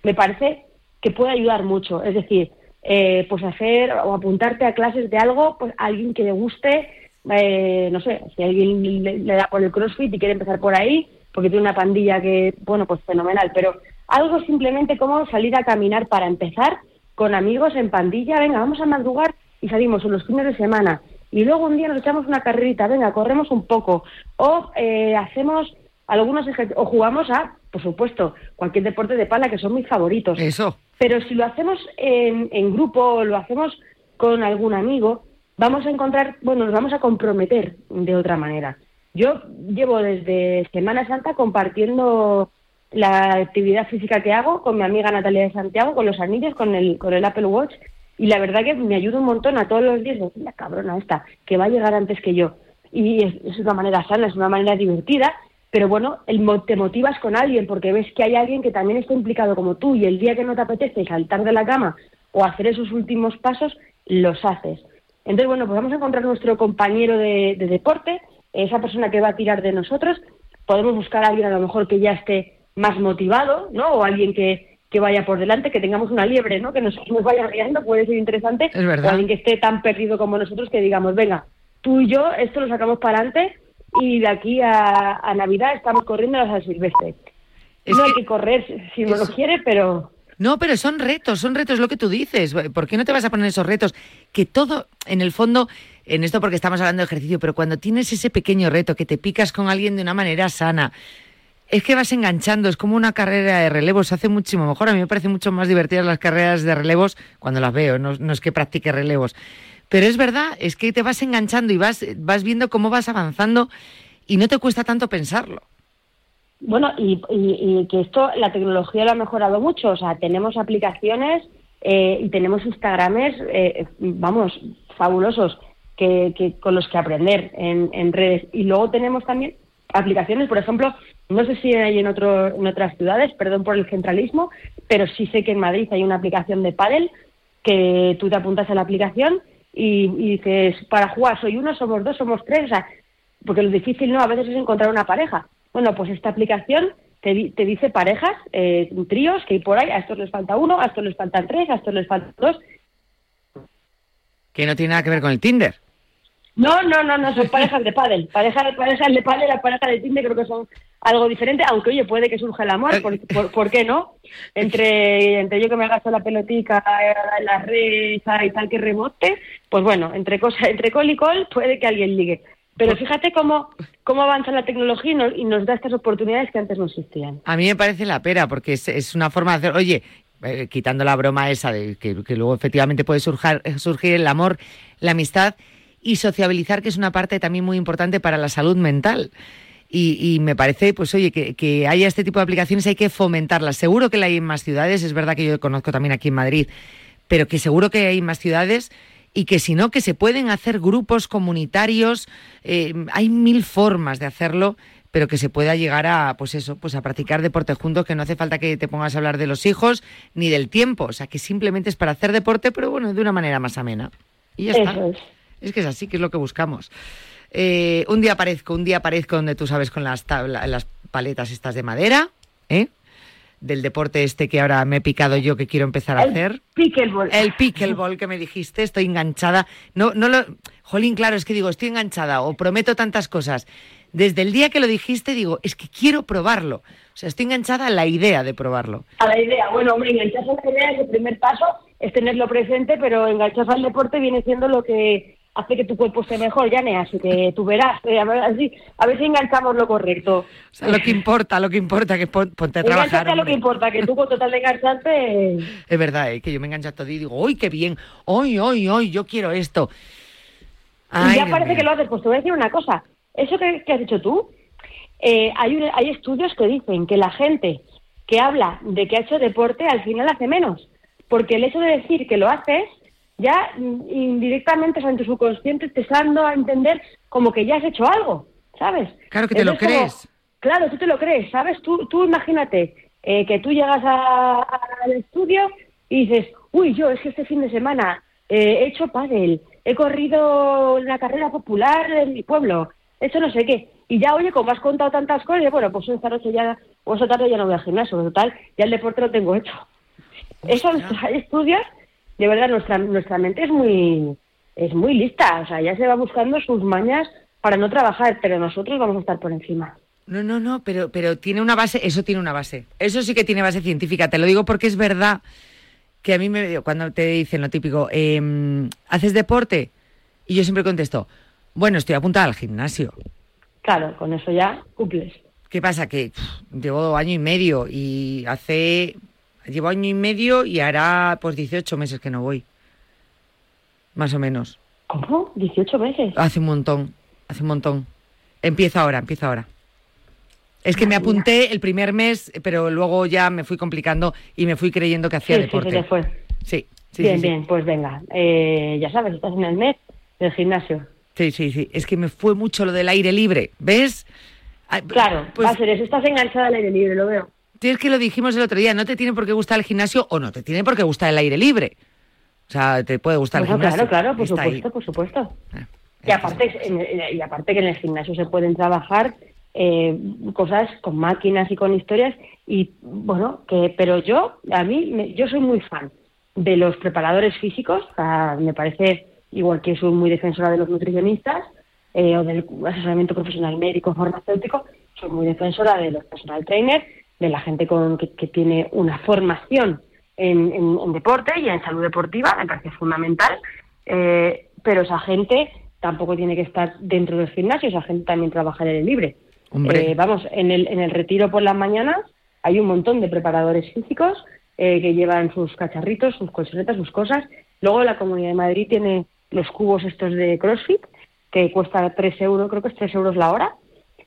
me parece que puede ayudar mucho. Es decir, eh, pues hacer o apuntarte a clases de algo, pues alguien que le guste, eh, no sé, si alguien le, da por el CrossFit y quiere empezar por ahí, porque tiene una pandilla que, bueno, pues fenomenal, pero algo simplemente como salir a caminar para empezar con amigos en pandilla, venga, vamos a madrugar y salimos los fines de semana. Y luego un día nos echamos una carrerita, venga, corremos un poco. O eh, hacemos algunos o jugamos a, por supuesto, cualquier deporte de pala que son mis favoritos. Eso. Pero si lo hacemos en, en grupo o lo hacemos con algún amigo, vamos a encontrar, bueno, nos vamos a comprometer de otra manera. Yo llevo desde Semana Santa compartiendo la actividad física que hago con mi amiga Natalia de Santiago, con los anillos, con el, con el Apple Watch, y la verdad que me ayuda un montón a todos los días, la cabrona esta, que va a llegar antes que yo. Y es, es una manera sana, es una manera divertida, pero bueno, el, te motivas con alguien porque ves que hay alguien que también está implicado como tú y el día que no te apetece saltar de la cama o hacer esos últimos pasos, los haces. Entonces, bueno, pues vamos a encontrar nuestro compañero de, deporte, esa persona que va a tirar de nosotros. Podemos buscar a alguien a lo mejor que ya esté más motivado, ¿no? O alguien que, que vaya por delante, que tengamos una liebre, ¿no? Que nos, nos vaya guiando, puede ser interesante. Es verdad. O alguien que esté tan perdido como nosotros que digamos, venga, tú y yo, esto lo sacamos para adelante y de aquí a, a Navidad estamos corriendo a San Silvestre. Es no que- hay que correr si uno lo quiere, pero No, pero son retos, son retos lo que tú dices. ¿Por qué no te vas a poner esos retos? Que todo, en el fondo, en esto porque estamos hablando de ejercicio, pero cuando tienes ese pequeño reto que te picas con alguien de una manera sana, es que vas enganchando, es como una carrera de relevos, se hace muchísimo mejor. A mí me parecen mucho más divertidas las carreras de relevos cuando las veo, no, no es que practique relevos. Pero es verdad, es que te vas enganchando y vas, vas viendo cómo vas avanzando y no te cuesta tanto pensarlo. Bueno, y, y- y que esto, la tecnología lo ha mejorado mucho. O sea, tenemos aplicaciones eh, y tenemos Instagrames, eh, vamos, fabulosos, que, con los que aprender en, en redes. Y luego tenemos también aplicaciones, por ejemplo, no sé si hay en, otro, en otras ciudades, perdón por el centralismo, pero sí sé que en Madrid hay una aplicación de pádel que tú te apuntas a la aplicación y, y dices, para jugar soy uno, somos dos, somos tres, o sea, porque lo difícil no a veces es encontrar una pareja. Bueno, pues esta aplicación te, te dice parejas, eh, tríos que hay por ahí, a estos les falta uno, a estos les faltan tres, a estos les faltan dos. Que no tiene nada que ver con el Tinder. No, no, no, no, son parejas de pádel. Parejas, parejas de pádel, la pareja de Tinder creo que son algo diferente, aunque oye, puede que surja el amor, ¿por, por, por qué no? Entre, entre yo que me gasto la pelotica la red y tal que rebote, pues bueno, entre cosa, entre col y col puede que alguien ligue. Pero fíjate cómo, cómo avanza la tecnología y nos, y nos da estas oportunidades que antes no existían. A mí me parece la pera, porque es, es una forma de hacer, oye, eh, quitando la broma esa de que, que luego efectivamente puede surjar- surgir el amor, la amistad y sociabilizar, que es una parte también muy importante para la salud mental. Y, me parece, pues oye, que, haya este tipo de aplicaciones hay que fomentarlas. Seguro que la hay en más ciudades, es verdad que yo conozco también aquí en Madrid, pero que seguro que hay más ciudades y que si no, que se pueden hacer grupos comunitarios, eh, hay mil formas de hacerlo, pero que se pueda llegar a, pues eso, pues a practicar deporte juntos, que no hace falta que te pongas a hablar de los hijos ni del tiempo, o sea, que simplemente es para hacer deporte, pero bueno, de una manera más amena. Y ya está. Es que es así, que es lo que buscamos. Eh, un día aparezco, un día aparezco donde tú sabes con las, tabla- las paletas estas de madera, ¿eh? Del deporte este que ahora me he picado yo que quiero empezar a hacer. Pickleball. El pickleball que me dijiste, estoy enganchada. No, no lo. Jolín, claro, es que digo, estoy enganchada o prometo tantas cosas. Desde el día que lo dijiste, digo, es que quiero probarlo. O sea, estoy enganchada a la idea de probarlo. A la idea, bueno, hombre, engancharse a la idea es el primer paso, es tenerlo presente, pero engancharse al deporte viene siendo lo que hace que tu cuerpo esté mejor, Yane, así que tú verás, eh, a, ver, así, a ver si enganchamos lo correcto. O sea, lo que importa, lo que importa, que pon- ponte a trabajar. A lo que importa, que tú con total de engancharte... Es verdad, ¿eh? que yo me engancho todo y digo, ¡uy, qué bien! ¡Uy, uy, uy! Yo quiero esto. y Ay, ya Dios parece mío. que lo haces. Pues te voy a decir una cosa. Eso que, que has dicho tú, eh, hay, un- hay estudios que dicen que la gente que habla de que ha hecho deporte al final hace menos. Porque el hecho de decir que lo haces, ya indirectamente, o sea, en tu subconsciente, te está dando a entender como que ya has hecho algo, ¿sabes? Claro que te lo como- crees. claro, tú te lo crees, ¿sabes? Tú, tú imagínate eh, que tú llegas a- al estudio y dices, uy, yo es que este fin de semana eh, he hecho pádel, he corrido la carrera popular en mi pueblo, he hecho no sé qué. Y ya, oye, como has contado tantas cosas, bueno, pues esta noche ya, o esta tarde ya no voy al gimnasio, total, ya el deporte lo tengo hecho. Eso, hay estudios, de verdad, nuestra, nuestra mente es muy, es muy lista, o sea, ya se va buscando sus mañas para no trabajar, pero nosotros vamos a estar por encima. No, no, no, pero, pero tiene una base, eso tiene una base. Eso sí que tiene base científica. Te lo digo porque es verdad que a mí me, cuando te dicen lo típico, em, ¿haces deporte? Y yo siempre contesto, bueno, estoy apuntada al gimnasio. Claro, con eso ya cumples. ¿Qué pasa? Que pff, llevo año y medio y hace... Llevo año y medio y hará pues 18 meses que no voy. Más o menos. ¿Cómo? 18 meses. Hace un montón, hace un montón. Empiezo ahora, empiezo ahora. Es que me apunté el primer mes, pero luego ya me fui complicando y me fui creyendo que hacía Sí, deporte. fue. Sí, sí, bien, sí, sí. bien, pues venga. Eh, ya sabes, estás en el mes del gimnasio. Sí, sí, sí. Es que me fue mucho lo del aire libre, ¿ves? Claro, pues va a ser eso. Estás enganchada al aire libre, lo veo. Es que lo dijimos el otro día, no te tiene por qué gustar el gimnasio o no te tiene por qué gustar el aire libre. O sea, te puede gustar el gimnasio. claro, claro, por está ahí. supuesto, por supuesto. Ah, Y aparte, en- y aparte que en el gimnasio se pueden trabajar eh, cosas con máquinas y con historias y bueno, que pero yo a mí me- yo soy muy fan de los preparadores físicos, o sea, me parece igual que soy muy defensora de los nutricionistas, eh, o del asesoramiento profesional médico farmacéutico, soy muy defensora de los personal trainers, de la gente con, que, tiene una formación en, deporte y en salud deportiva, me parece fundamental, eh, pero esa gente tampoco tiene que estar dentro del gimnasio, esa gente también trabaja en el libre. Eh, vamos, en el, en el retiro por las mañanas hay un montón de preparadores físicos eh, que llevan sus cacharritos, sus colchonetas, sus cosas. Luego la Comunidad de Madrid tiene los cubos estos de CrossFit, que cuesta 3 euros, creo que es 3 euros la hora,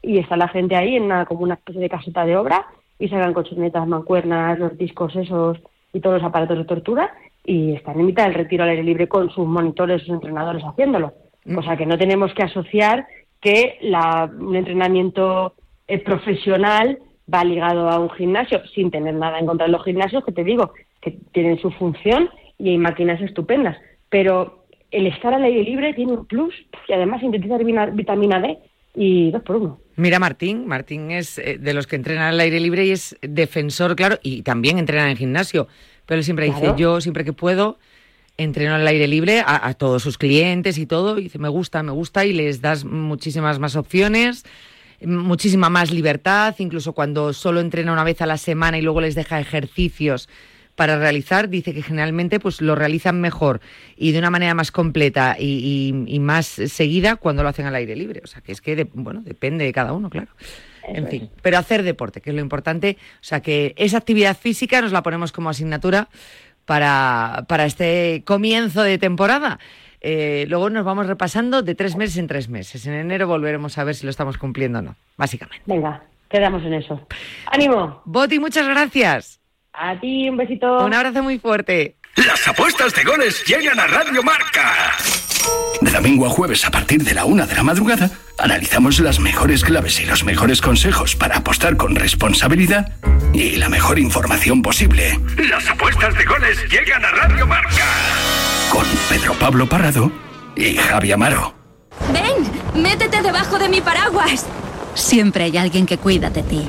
y está la gente ahí en una, como una especie de caseta de obra y sacan colchonetas, mancuernas, los discos esos y todos los aparatos de tortura y están en mitad del retiro al aire libre con sus monitores, sus entrenadores haciéndolo. O sea que no tenemos que asociar que la, un entrenamiento eh, profesional va ligado a un gimnasio sin tener nada en contra de los gimnasios, que te digo, que tienen su función y hay máquinas estupendas. Pero el estar al aire libre tiene un plus y además sintetizar vitamina D y dos por uno. Mira, Martín, Martín es eh, de los que entrenan al aire libre y es defensor, claro, y también entrena en gimnasio. Pero él siempre dice, yo siempre que puedo, entreno al aire libre a, todos sus clientes y todo, y dice, me gusta, me gusta, y les das muchísimas más opciones, muchísima más libertad, incluso cuando solo entrena una vez a la semana y luego les deja ejercicios para realizar, dice que generalmente pues lo realizan mejor y de una manera más completa y, más seguida cuando lo hacen al aire libre. O sea, que es que, bueno, depende de cada uno, claro. en fin, pero hacer deporte, que es lo importante. O sea, que esa actividad física nos la ponemos como asignatura para, para este comienzo de temporada. Eh, luego nos vamos repasando de tres meses en tres meses. En enero volveremos a ver si lo estamos cumpliendo o no, básicamente. Venga, quedamos en eso. ¡Ánimo! Boti, muchas gracias. A ti, un besito. Un abrazo muy fuerte. Las apuestas de goles llegan a Radio Marca. De domingo a jueves a partir de la una de la madrugada, analizamos las mejores claves y los mejores consejos para apostar con responsabilidad y la mejor información posible. Las apuestas de goles llegan a Radio Marca. Con Pedro Pablo Parrado y Javi Amaro. Ven, métete debajo de mi paraguas. Siempre hay alguien que cuida de ti.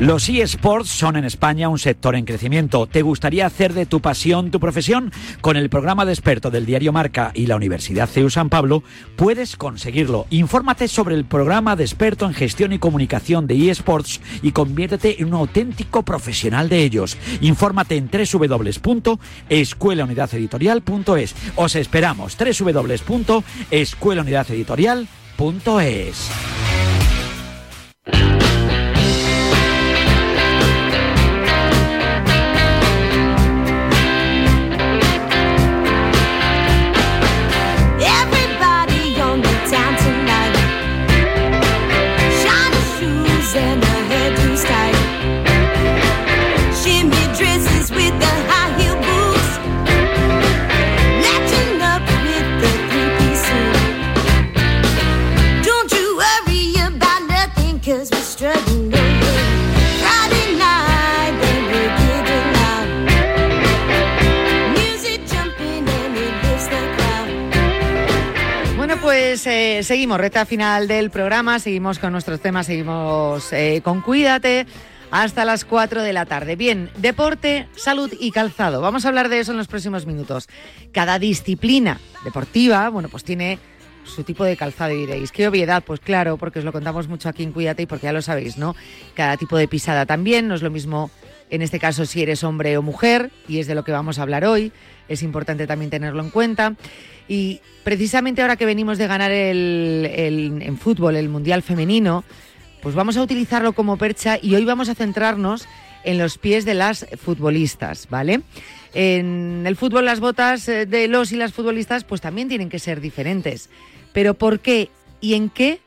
Los eSports son en España un sector en crecimiento. ¿Te gustaría hacer de tu pasión tu profesión? Con el programa de experto del diario Marca y la Universidad CEU San Pablo puedes conseguirlo. Infórmate sobre el programa de experto en gestión y comunicación de eSports y conviértete en un auténtico profesional de ellos. Infórmate en www.escuelaunidadeditorial.es. Os esperamos www.escuelaunidadeditorial.es. Pues, eh, seguimos, reta final del programa, seguimos con nuestros temas, seguimos eh, con Cuídate hasta las 4 de la tarde. Bien, deporte, salud y calzado. Vamos a hablar de eso en los próximos minutos. Cada disciplina deportiva, bueno, pues tiene su tipo de calzado y diréis, ¿qué obviedad? Pues claro, porque os lo contamos mucho aquí en Cuídate y porque ya lo sabéis, ¿no? Cada tipo de pisada también, no es lo mismo en este caso si eres hombre o mujer, y es de lo que vamos a hablar hoy, es importante también tenerlo en cuenta. Y precisamente ahora que venimos de ganar el, en fútbol el Mundial Femenino, pues vamos a utilizarlo como percha y hoy vamos a centrarnos en los pies de las futbolistas, ¿vale? En el fútbol las botas eh, de los y las futbolistas pues también tienen que ser diferentes. Pero ¿por qué y en qué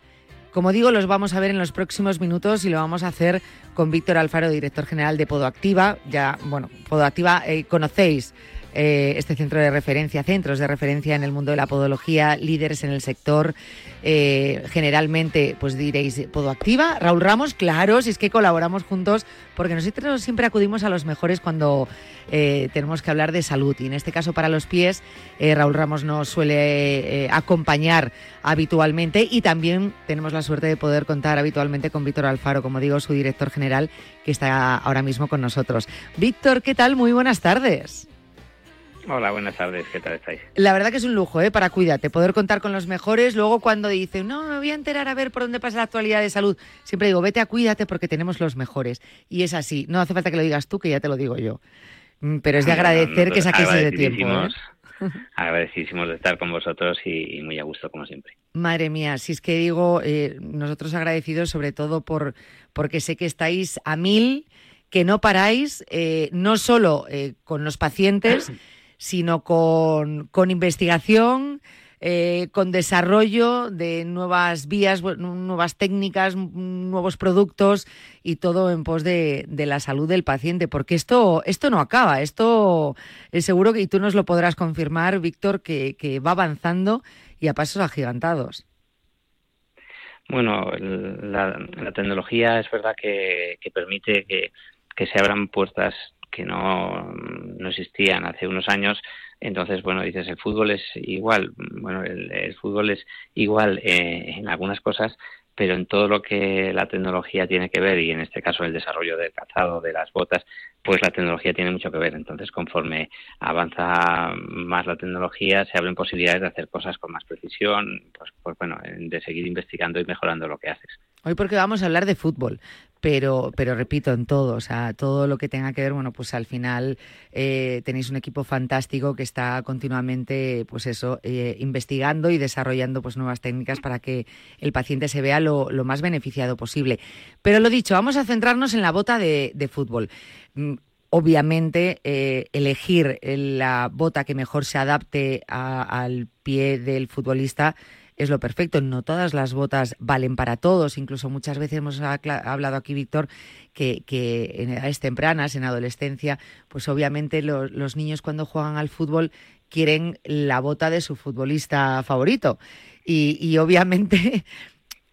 Como digo, los vamos a ver en los próximos minutos y lo vamos a hacer con Víctor Alfaro, director general de Podoactiva. Ya, bueno, Podoactiva eh, conocéis eh, este centro de referencia, centros de referencia en el mundo de la podología, líderes en el sector. Eh, generalmente, pues diréis, Podoactiva, Raúl Ramos, claro, si es que colaboramos juntos, porque nosotros siempre acudimos a los mejores cuando eh, tenemos que hablar de salud. Y en este caso, para los pies, Raúl Ramos nos suele acompañar habitualmente y también tenemos la suerte de poder contar habitualmente con Víctor Alfaro, como digo, su director general, que está ahora mismo con nosotros. Víctor, ¿qué tal? Muy buenas tardes. Hola, buenas tardes, ¿qué tal estáis? La verdad que es un lujo, ¿eh? Para cuídate, poder contar con los mejores. Luego cuando dicen, no, me voy a enterar a ver por dónde pasa la actualidad de salud, siempre digo, vete a cuídate porque tenemos los mejores. Y es así, no hace falta que lo digas tú, que ya te lo digo yo. Mm, pero es de agradecer que saquéis de tiempo. ¿eh? Agradecidísimos de estar con vosotros y, muy a gusto, como siempre. Madre mía, si es que digo, eh, nosotros agradecidos sobre todo por porque sé que estáis a mil, que no paráis, eh, no solo con los pacientes, sino con, con investigación, eh, con desarrollo de nuevas vías, nuevas técnicas, nuevos productos y todo en pos de, de, la salud del paciente, porque esto, esto no acaba, esto es seguro que y tú nos lo podrás confirmar, Víctor, que, que va avanzando y a pasos agigantados. Bueno, la, la tecnología es verdad que, que permite que, que se abran puertas que no, no existían hace unos años. Entonces, bueno, dices, el fútbol es igual. Bueno, el, fútbol es igual eh, en algunas cosas, pero en todo lo que la tecnología tiene que ver, y en este caso el desarrollo del calzado, de las botas, pues la tecnología tiene mucho que ver. Entonces, conforme avanza más la tecnología, se abren posibilidades de hacer cosas con más precisión, pues, pues bueno, de seguir investigando y mejorando lo que haces. Hoy porque vamos a hablar de fútbol, pero, pero repito, en todo, o sea, todo lo que tenga que ver, bueno, pues al final eh, tenéis un equipo fantástico que está continuamente, pues eso, eh, investigando y desarrollando pues nuevas técnicas para que el paciente se vea lo, más beneficiado posible. Pero lo dicho, vamos a centrarnos en la bota de, fútbol mm, obviamente eh, elegir la bota que mejor se adapte al pie del futbolista es lo perfecto. No todas las botas valen para todos. Incluso muchas veces hemos hablado aquí, Víctor, que, en edades tempranas, en adolescencia, pues obviamente los niños cuando juegan al fútbol quieren la bota de su futbolista favorito. Y, obviamente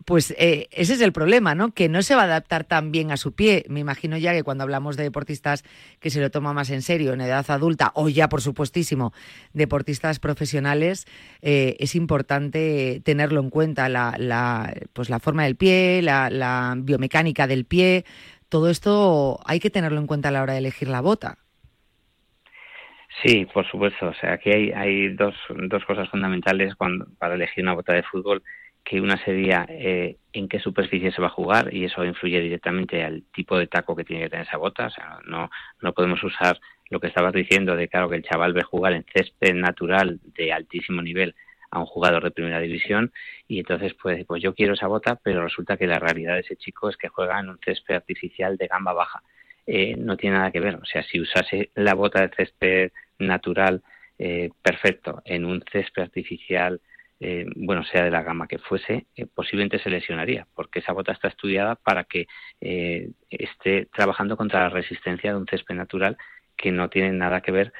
pues eh, ese es el problema, ¿no? Que no se va a adaptar tan bien a su pie. Me imagino ya que cuando hablamos de deportistas que se lo toman más en serio en edad adulta o ya, por supuestísimo, deportistas profesionales, eh, es importante tenerlo en cuenta, la, pues la forma del pie, la, biomecánica del pie, todo esto hay que tenerlo en cuenta a la hora de elegir la bota. Sí, por supuesto. O sea, aquí hay, hay dos, dos cosas fundamentales cuando, para elegir una bota de fútbol que una sería eh, en qué superficie se va a jugar y eso influye directamente al tipo de taco que tiene que tener esa bota. O sea, no, no podemos usar lo que estabas diciendo de claro que el chaval ve jugar en césped natural de altísimo nivel a un jugador de primera división y entonces pues, pues yo quiero esa bota pero resulta que la realidad de ese chico es que juega en un césped artificial de gamba baja. Eh, no tiene nada que ver. O sea, si usase la bota de césped natural eh, perfecto en un césped artificial eh, bueno, sea de la gama que fuese, eh, posiblemente se lesionaría, porque esa bota está estudiada para que eh, esté trabajando contra la resistencia de un césped natural que no tiene nada que ver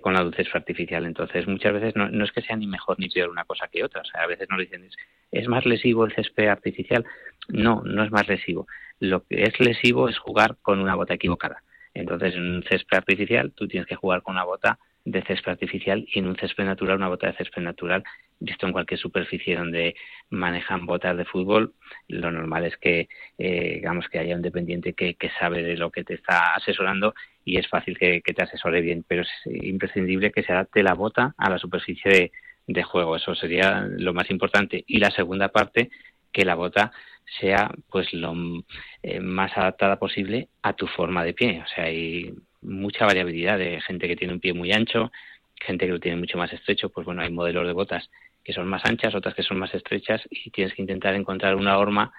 con la césped artificial. Entonces, muchas veces no, no, es que sea ni mejor ni peor una cosa que otra. O sea, a veces nos dicen, ¿es, ¿es más lesivo el césped artificial? No, no es más lesivo. Lo que es lesivo es jugar con una bota equivocada. Entonces, en un césped artificial, tú tienes que jugar con una bota de césped artificial y en un césped natural, una bota de césped natural, visto en cualquier superficie donde manejan botas de fútbol, lo normal es que, eh, digamos, que haya un dependiente que, que, sabe de lo que te está asesorando y es fácil que, te asesore bien, pero es imprescindible que se adapte la bota a la superficie de, de juego. Eso sería lo más importante. Y la segunda parte, que la bota sea pues lo eh, más adaptada posible a tu forma de pie. O sea, hay mucha variabilidad de gente que tiene un pie muy ancho, gente que lo tiene mucho más estrecho, pues bueno, hay modelos de botas que son más anchas, otras que son más estrechas y tienes que intentar encontrar una horma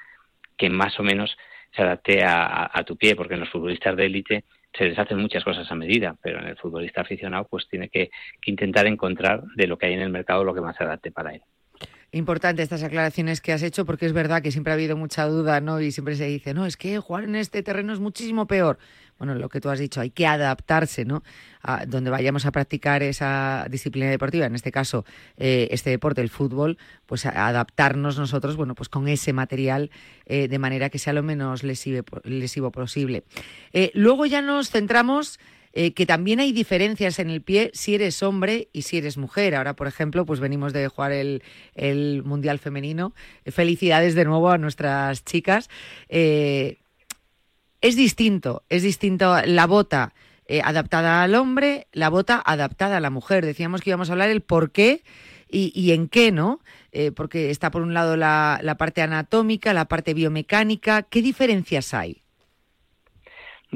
que más o menos se adapte a, tu pie, porque en los futbolistas de élite se les hacen muchas cosas a medida, pero en el futbolista aficionado pues tiene que, intentar encontrar de lo que hay en el mercado lo que más se adapte para él. Importante estas aclaraciones que has hecho porque es verdad que siempre ha habido mucha duda, ¿no? Y siempre se dice, no, es que jugar en este terreno es muchísimo peor. Bueno, lo que tú has dicho, hay que adaptarse, ¿no? A donde vayamos a practicar esa disciplina deportiva, en este caso, eh, este deporte, el fútbol, pues adaptarnos nosotros, bueno, pues con ese material eh, de manera que sea lo menos lesivo, lesivo posible. Eh, luego ya nos centramos eh, que también hay diferencias en el pie si eres hombre y si eres mujer. Ahora, por ejemplo, pues venimos de jugar el, Mundial Femenino. Felicidades de nuevo a nuestras chicas. Eh, es distinto, es distinto la bota eh, adaptada al hombre, la bota adaptada a la mujer. Decíamos que íbamos a hablar el por qué y, en qué, ¿no? porque está por un lado la, la parte anatómica, la parte biomecánica. ¿Qué diferencias hay?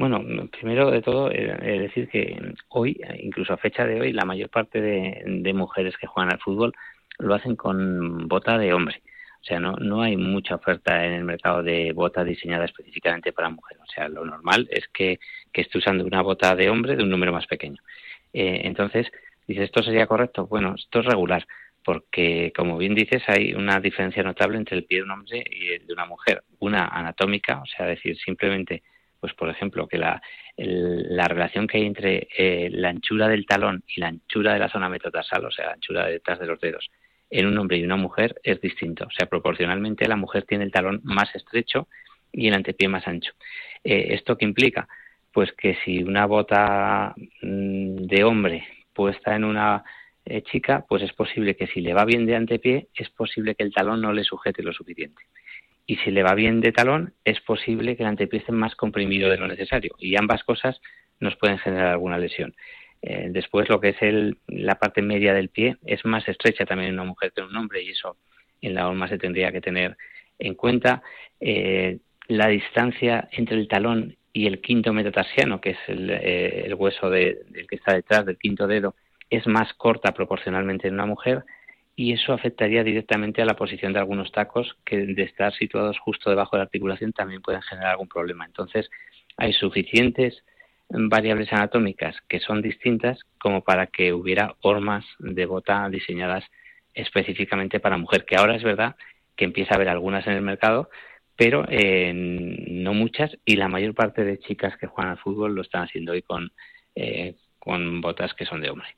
Bueno, primero de todo, eh, decir que hoy, incluso a fecha de hoy, la mayor parte de, mujeres que juegan al fútbol lo hacen con bota de hombre. O sea, no, no hay mucha oferta en el mercado de bota diseñada específicamente para mujeres. O sea, lo normal es que, que esté usando una bota de hombre de un número más pequeño. Eh, entonces, dices, ¿esto sería correcto? Bueno, esto es regular, porque, como bien dices, hay una diferencia notable entre el pie de un hombre y el de una mujer. Una anatómica, o sea, decir, simplemente pues por ejemplo, que la, la relación que hay entre eh, la anchura del talón y la anchura de la zona metatarsal, o sea, la anchura detrás de los dedos, en un hombre y una mujer es distinto. O sea, proporcionalmente la mujer tiene el talón más estrecho y el antepié más ancho. Eh, ¿Esto qué implica? Pues que si una bota mm, de hombre puesta en una eh, chica, pues es posible que si le va bien de antepié, es posible que el talón no le sujete lo suficiente y si le va bien de talón, es posible que el antepié esté más comprimido de lo necesario. Y ambas cosas nos pueden generar alguna lesión. Eh, después, lo que es la parte media del pie es más estrecha también en una mujer que en un hombre, y eso en la horma se tendría que tener en cuenta. Eh, la distancia entre el talón y el quinto metatarsiano, que es el, eh, hueso del que está detrás del quinto dedo, es más corta proporcionalmente en una mujer y eso afectaría directamente a la posición de algunos tacos que de estar situados justo debajo de la articulación también pueden generar algún problema. Entonces, hay suficientes variables anatómicas que son distintas como para que hubiera hormas de bota diseñadas específicamente para mujer, que ahora es verdad que empieza a haber algunas en el mercado, pero eh, no muchas y la mayor parte de chicas que juegan al fútbol lo están haciendo hoy con, eh, con botas que son de hombre.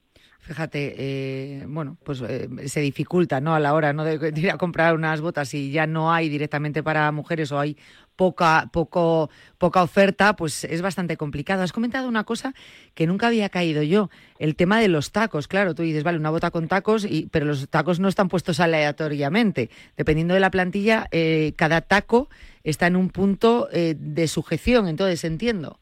Fíjate, eh, bueno, pues eh, se dificulta, ¿no? A la hora ¿no? de, ir a comprar unas botas y ya no hay directamente para mujeres o hay poca, poco, poca oferta, pues es bastante complicado. Has comentado una cosa que nunca había caído yo, el tema de los tacos. Claro, tú dices, vale, una bota con tacos, y, pero los tacos no están puestos aleatoriamente. Dependiendo de la plantilla, eh, cada taco está en un punto de sujeción, entonces entiendo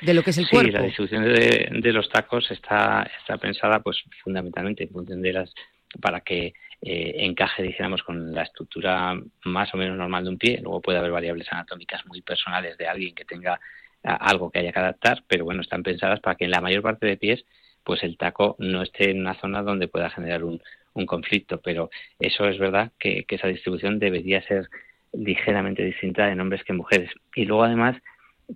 de lo que es el cuerpo. Sí, la distribución de, los tacos está, está pensada pues fundamentalmente en función de las para que eh, encaje, dijéramos, con la estructura más o menos normal de un pie. Luego puede haber variables anatómicas muy personales de alguien que tenga algo que haya que adaptar, pero bueno, están pensadas para que en la mayor parte de pies pues el taco no esté en una zona donde pueda generar un, un conflicto. Pero eso es verdad que, que esa distribución debería ser ligeramente distinta en hombres que en mujeres. Y luego además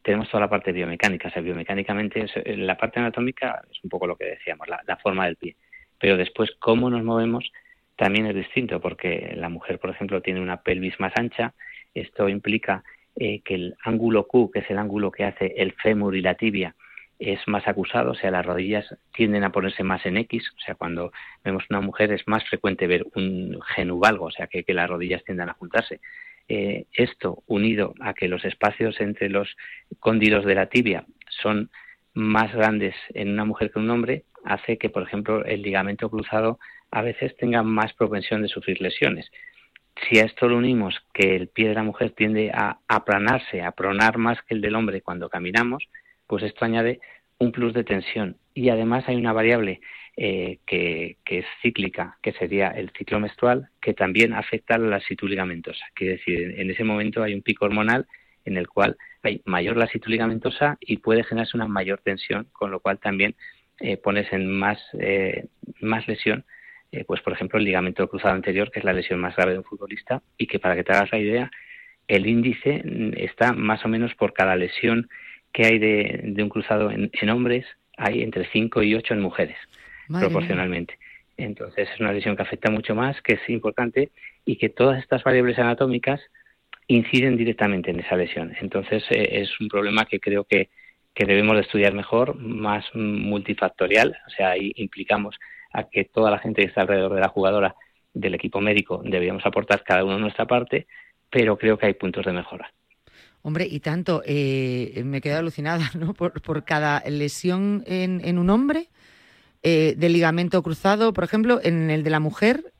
tenemos toda la parte biomecánica. O sea, biomecánicamente, eh, la parte anatómica es un poco lo que decíamos, la, forma del pie. Pero después, cómo nos movemos también es distinto, porque la mujer, por ejemplo, tiene una pelvis más ancha. Esto implica eh, que el ángulo Q, que es el ángulo que hace el fémur y la tibia, es más acusado, o sea, las rodillas tienden a ponerse más en X, o sea, cuando vemos una mujer es más frecuente ver un genuvalgo, o sea, que, que las rodillas tiendan a juntarse. Eh, esto unido a que los espacios entre los cóndilos de la tibia son más grandes en una mujer que en un hombre, hace que, por ejemplo, el ligamento cruzado a veces tenga más propensión de sufrir lesiones. Si a esto lo unimos que el pie de la mujer tiende a aplanarse, a pronar más que el del hombre cuando caminamos, pues esto añade un plus de tensión. Y además hay una variable eh, que, es cíclica, que sería el ciclo menstrual, que también afecta a la lasitud ligamentosa. Quiere decir, en ese momento hay un pico hormonal en el cual hay mayor lasitud ligamentosa y puede generarse una mayor tensión, con lo cual también eh, pones en más, eh, más lesión, pues por ejemplo el ligamento cruzado anterior, que es la lesión más grave de un futbolista, y que para que te hagas la idea, el índice mm, está más o menos por cada lesión que hay de, un cruzado en, en hombres, hay entre 5 y 8 en mujeres proporcionalmente. Entonces es una lesión que afecta mucho más, que es importante y que todas estas variables anatómicas inciden directamente en esa lesión. Entonces eh, es un problema que creo que, que debemos de estudiar mejor, más multifactorial, o sea, ahí implicamos a que toda la gente que está alrededor de la jugadora del equipo médico deberíamos aportar cada uno nuestra parte, pero creo que hay puntos de mejora. Hombre, y tanto, eh, me quedo alucinada, ¿no? Por, por cada lesión en, en un hombre eh, de ligamento cruzado, por ejemplo, en el de la mujer,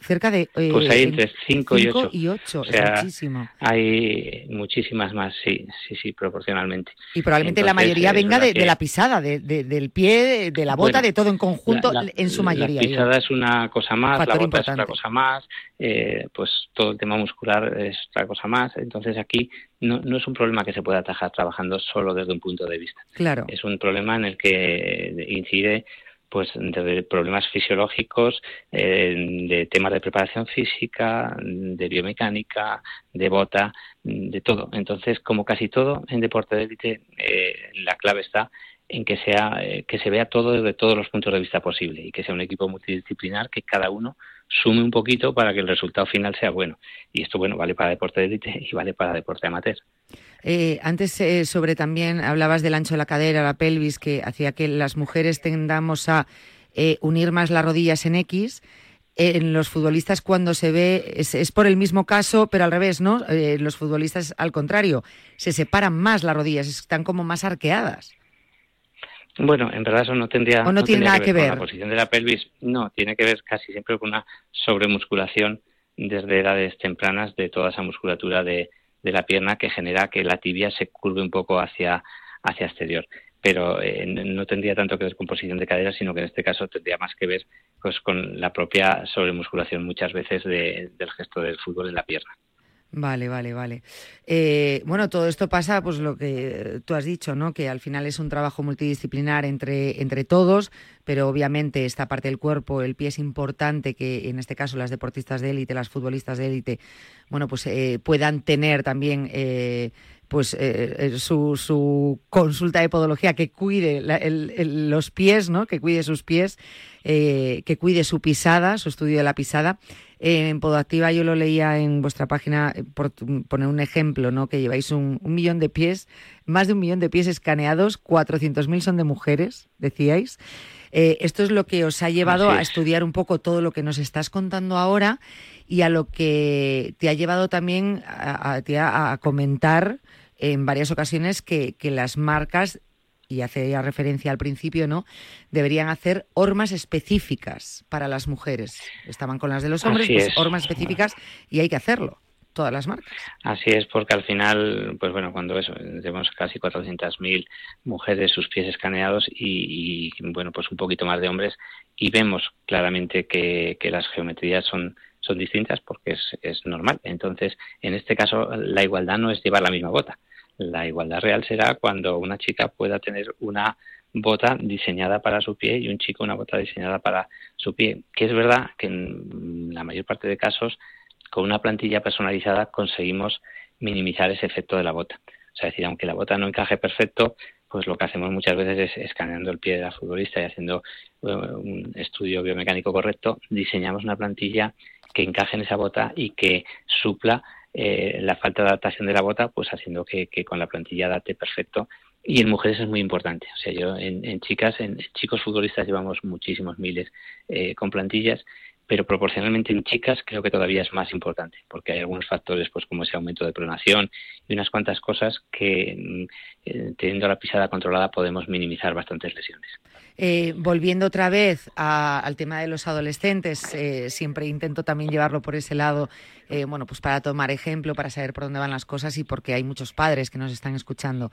cerca de... Eh, pues hay entre 5 y 8. y 8, es muchísimo. Hay muchísimas más, sí, sí, sí, proporcionalmente. Y probablemente la mayoría venga de, la pisada, de, del pie, de la bota, de todo en conjunto, en su mayoría. La pisada es una cosa más, la bota es otra cosa más, eh, pues todo el tema muscular es otra cosa más. Entonces aquí no, no es un problema que se pueda atajar trabajando solo desde un punto de vista. Claro. Es un problema en el que incide pues de problemas fisiológicos, eh, de temas de preparación física, de biomecánica, de bota, de todo. Entonces, como casi todo en deporte de élite, eh, la clave está en que sea eh, que se vea todo desde todos los puntos de vista posible y que sea un equipo multidisciplinar que cada uno sume un poquito para que el resultado final sea bueno. Y esto, bueno, vale para deporte de élite y vale para deporte amateur. Eh, antes eh, sobre también hablabas del ancho de la cadera, la pelvis, que hacía que las mujeres tendamos a eh, unir más las rodillas en X. En los futbolistas cuando se ve es, por el mismo caso, pero al revés, ¿no? los futbolistas al contrario, se separan más las rodillas, están como más arqueadas. Bueno, en verdad eso no tendría, no, tiene nada que ver, con la posición de la pelvis. No, tiene que ver casi siempre con una sobremusculación desde edades tempranas de toda esa musculatura de, de la pierna que genera que la tibia se curve un poco hacia, hacia exterior. Pero eh, no tendría tanto que ver con posición de cadera, sino que en este caso tendría más que ver pues, con la propia sobremusculación muchas veces del gesto del fútbol en la pierna. Vale, vale, vale. Eh, bueno, todo esto pasa, pues lo que tú has dicho, ¿no? Que al final es un trabajo multidisciplinar entre, entre todos, pero obviamente esta parte del cuerpo, el pie es importante que en este caso las deportistas de élite, las futbolistas de élite, bueno, pues eh, puedan tener también eh, pues su, su, consulta de podología que cuide los pies, ¿no? Que cuide sus pies, que cuide su pisada, su estudio de la pisada en Podoactiva yo lo leía en vuestra página, eh, por poner un ejemplo, ¿no? que lleváis un, millón de pies, más de un millón de pies escaneados, 400.000 son de mujeres, decíais. Eh, esto es lo que os ha llevado a estudiar un poco todo lo que nos estás contando ahora y a lo que te ha llevado también a, comentar en varias ocasiones que, que las marcas y hace ya referencia al principio, ¿no? Deberían hacer hormas específicas para las mujeres. Estaban con las de los hombres, pues hormas específicas y hay que hacerlo todas las marcas. Así es, porque al final, pues bueno, cuando eso, tenemos casi 400.000 mujeres sus pies escaneados y, bueno, pues un poquito más de hombres y vemos claramente que, las geometrías son son distintas porque es, es normal. Entonces, en este caso, la igualdad no es llevar la misma bota. La igualdad real será cuando una chica pueda tener una bota diseñada para su pie y un chico una bota diseñada para su pie. Que es verdad que en la mayor parte de casos con una plantilla personalizada conseguimos minimizar ese efecto de la bota. O sea, es decir, aunque la bota no encaje perfecto, pues lo que hacemos muchas veces es escaneando el pie de la futbolista y haciendo eh, un estudio biomecánico correcto, diseñamos una plantilla que encaje en esa bota y que supla eh, la falta de adaptación de la bota, pues haciendo que, con la plantilla adapte perfecto. Y en mujeres es muy importante. O sea, yo en, chicas, en, chicos futbolistas llevamos muchísimos miles eh, con plantillas, pero proporcionalmente en chicas creo que todavía es más importante, porque hay algunos factores, pues como ese aumento de pronación y unas cuantas cosas que mm, eh, teniendo la pisada controlada podemos minimizar bastantes lesiones. Eh, volviendo otra vez al tema de los adolescentes, eh, siempre intento también llevarlo por ese lado, bueno, pues para tomar ejemplo, para saber por dónde van las cosas y porque hay muchos padres que nos están escuchando.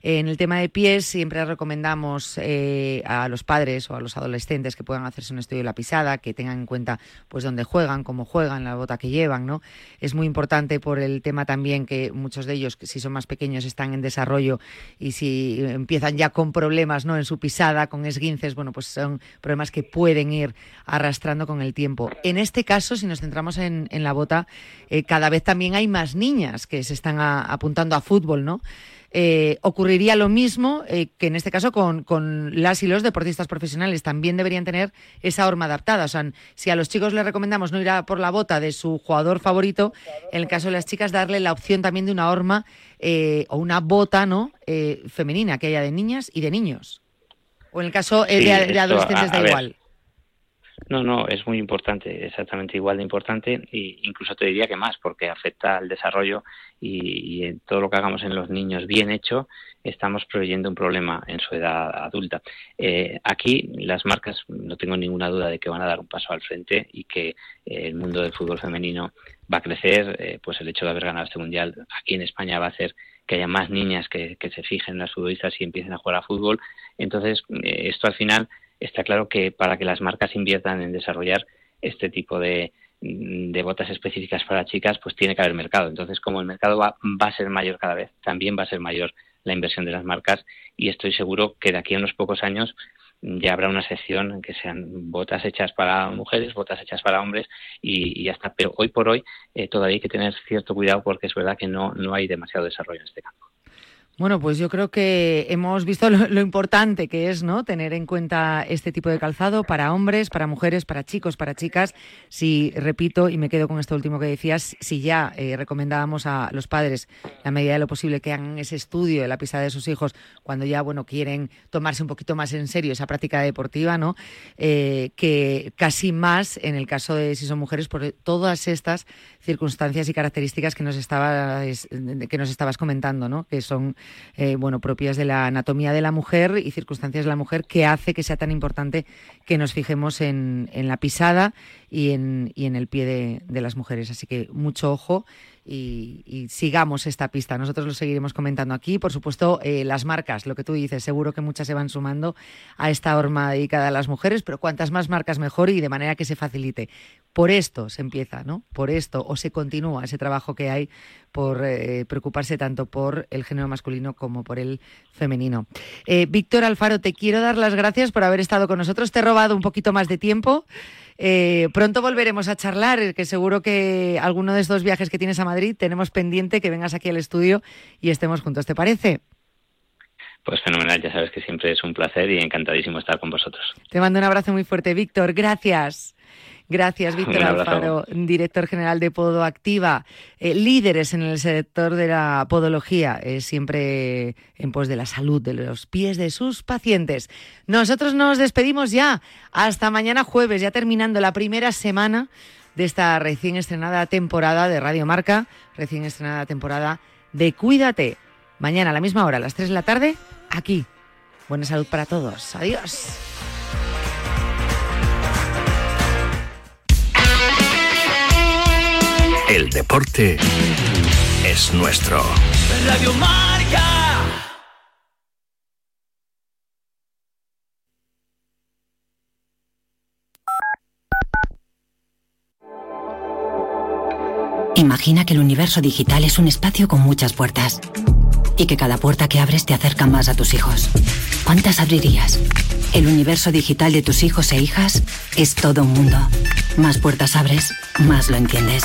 en el tema de pies siempre recomendamos a los padres o a los adolescentes que puedan hacerse un estudio de la pisada, que tengan en cuenta pues dónde juegan, cómo juegan, la bota que llevan, ¿no? Es muy importante por el tema también que muchos de ellos, si son más pequeños, están en desarrollo y si empiezan ya con problemas, ¿no? En su pisada, con esguince bueno, pues son problemas que pueden ir arrastrando con el tiempo. En este caso, si nos centramos en, la bota, eh, cada vez también hay más niñas que se están apuntando a fútbol, ¿no? Eh, ocurriría lo mismo eh, que en este caso con, con, las y los deportistas profesionales. También deberían tener esa horma adaptada. O sea, si a los chicos les recomendamos no ir a por la bota de su jugador favorito, en el caso de las chicas darle la opción también de una horma eh, o una bota ¿no? femenina que haya de niñas y de niños. O en el caso de, adolescentes da igual. No, no, es muy importante, exactamente igual de importante e incluso te diría que más porque afecta al desarrollo y, en todo lo que hagamos en los niños bien hecho estamos proveyendo un problema en su edad adulta. Eh, aquí las marcas no tengo ninguna duda de que van a dar un paso al frente y que eh, el mundo del fútbol femenino va a crecer, eh, pues el hecho de haber ganado este mundial aquí en España va a hacer que haya más niñas que, que se fijen en las futbolistas y empiecen a jugar a fútbol. Entonces, esto al final está claro que para que las marcas inviertan en desarrollar este tipo de, botas específicas para chicas, pues tiene que haber mercado. Entonces, como el mercado va, va a ser mayor cada vez, también va a ser mayor la inversión de las marcas y estoy seguro que de aquí a unos pocos años ya habrá una sección en que sean botas hechas para mujeres, botas hechas para hombres y, ya está. Pero hoy por hoy eh, todavía hay que tener cierto cuidado porque es verdad que no, no hay demasiado desarrollo en este campo. Bueno, pues yo creo que hemos visto lo, importante que es, ¿no? Tener en cuenta este tipo de calzado para hombres, para mujeres, para chicos, para chicas. Si repito y me quedo con esto último que decías, si ya eh, recomendábamos a los padres, la medida de lo posible, que hagan ese estudio de la pisada de sus hijos cuando ya, bueno, quieren tomarse un poquito más en serio esa práctica deportiva, ¿no? Eh, que casi más en el caso de si son mujeres por todas estas circunstancias y características que nos estabas que nos estabas comentando, ¿no? Que son eh, bueno, propias de la anatomía de la mujer y circunstancias de la mujer que hace que sea tan importante que nos fijemos en, la pisada y en, y en el pie de, de las mujeres. Así que mucho ojo y, sigamos esta pista. Nosotros lo seguiremos comentando aquí. Por supuesto, eh, las marcas, lo que tú dices, seguro que muchas se van sumando a esta horma dedicada a las mujeres, pero cuantas más marcas mejor y de manera que se facilite. Por esto se empieza, ¿no? Por esto o se continúa ese trabajo que hay por eh, preocuparse tanto por el género masculino como por el femenino. Eh, Víctor Alfaro, te quiero dar las gracias por haber estado con nosotros. Te he robado un poquito más de tiempo. Eh, pronto volveremos a charlar, que seguro que alguno de estos viajes que tienes a Madrid tenemos pendiente que vengas aquí al estudio y estemos juntos, ¿te parece? Pues fenomenal, ya sabes que siempre es un placer y encantadísimo estar con vosotros. Te mando un abrazo muy fuerte, Víctor, gracias. Gracias, Víctor Alfaro, director general de Podo Activa, eh, líderes en el sector de la podología, eh, siempre en pos de la salud de los pies de sus pacientes. Nosotros nos despedimos ya. Hasta mañana jueves, ya terminando la primera semana de esta recién estrenada temporada de Radio Marca, recién estrenada temporada de Cuídate. Mañana a la misma hora, a las 3 de la tarde, aquí. Buena salud para todos. Adiós. El deporte es nuestro. Radio Marca. Imagina que el universo digital es un espacio con muchas puertas y que cada puerta que abres te acerca más a tus hijos. ¿Cuántas abrirías? El universo digital de tus hijos e hijas es todo un mundo. Más puertas abres, más lo entiendes.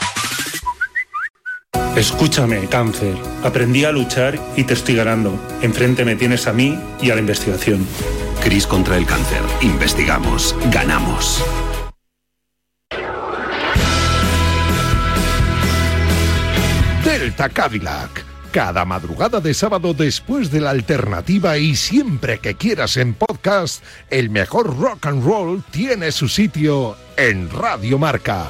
Escúchame, cáncer. Aprendí a luchar y te estoy ganando. Enfrente me tienes a mí y a la investigación. Cris contra el cáncer. Investigamos. Ganamos. Delta Cadillac. Cada madrugada de sábado después de la alternativa y siempre que quieras en podcast, el mejor rock and roll tiene su sitio en Radio Marca.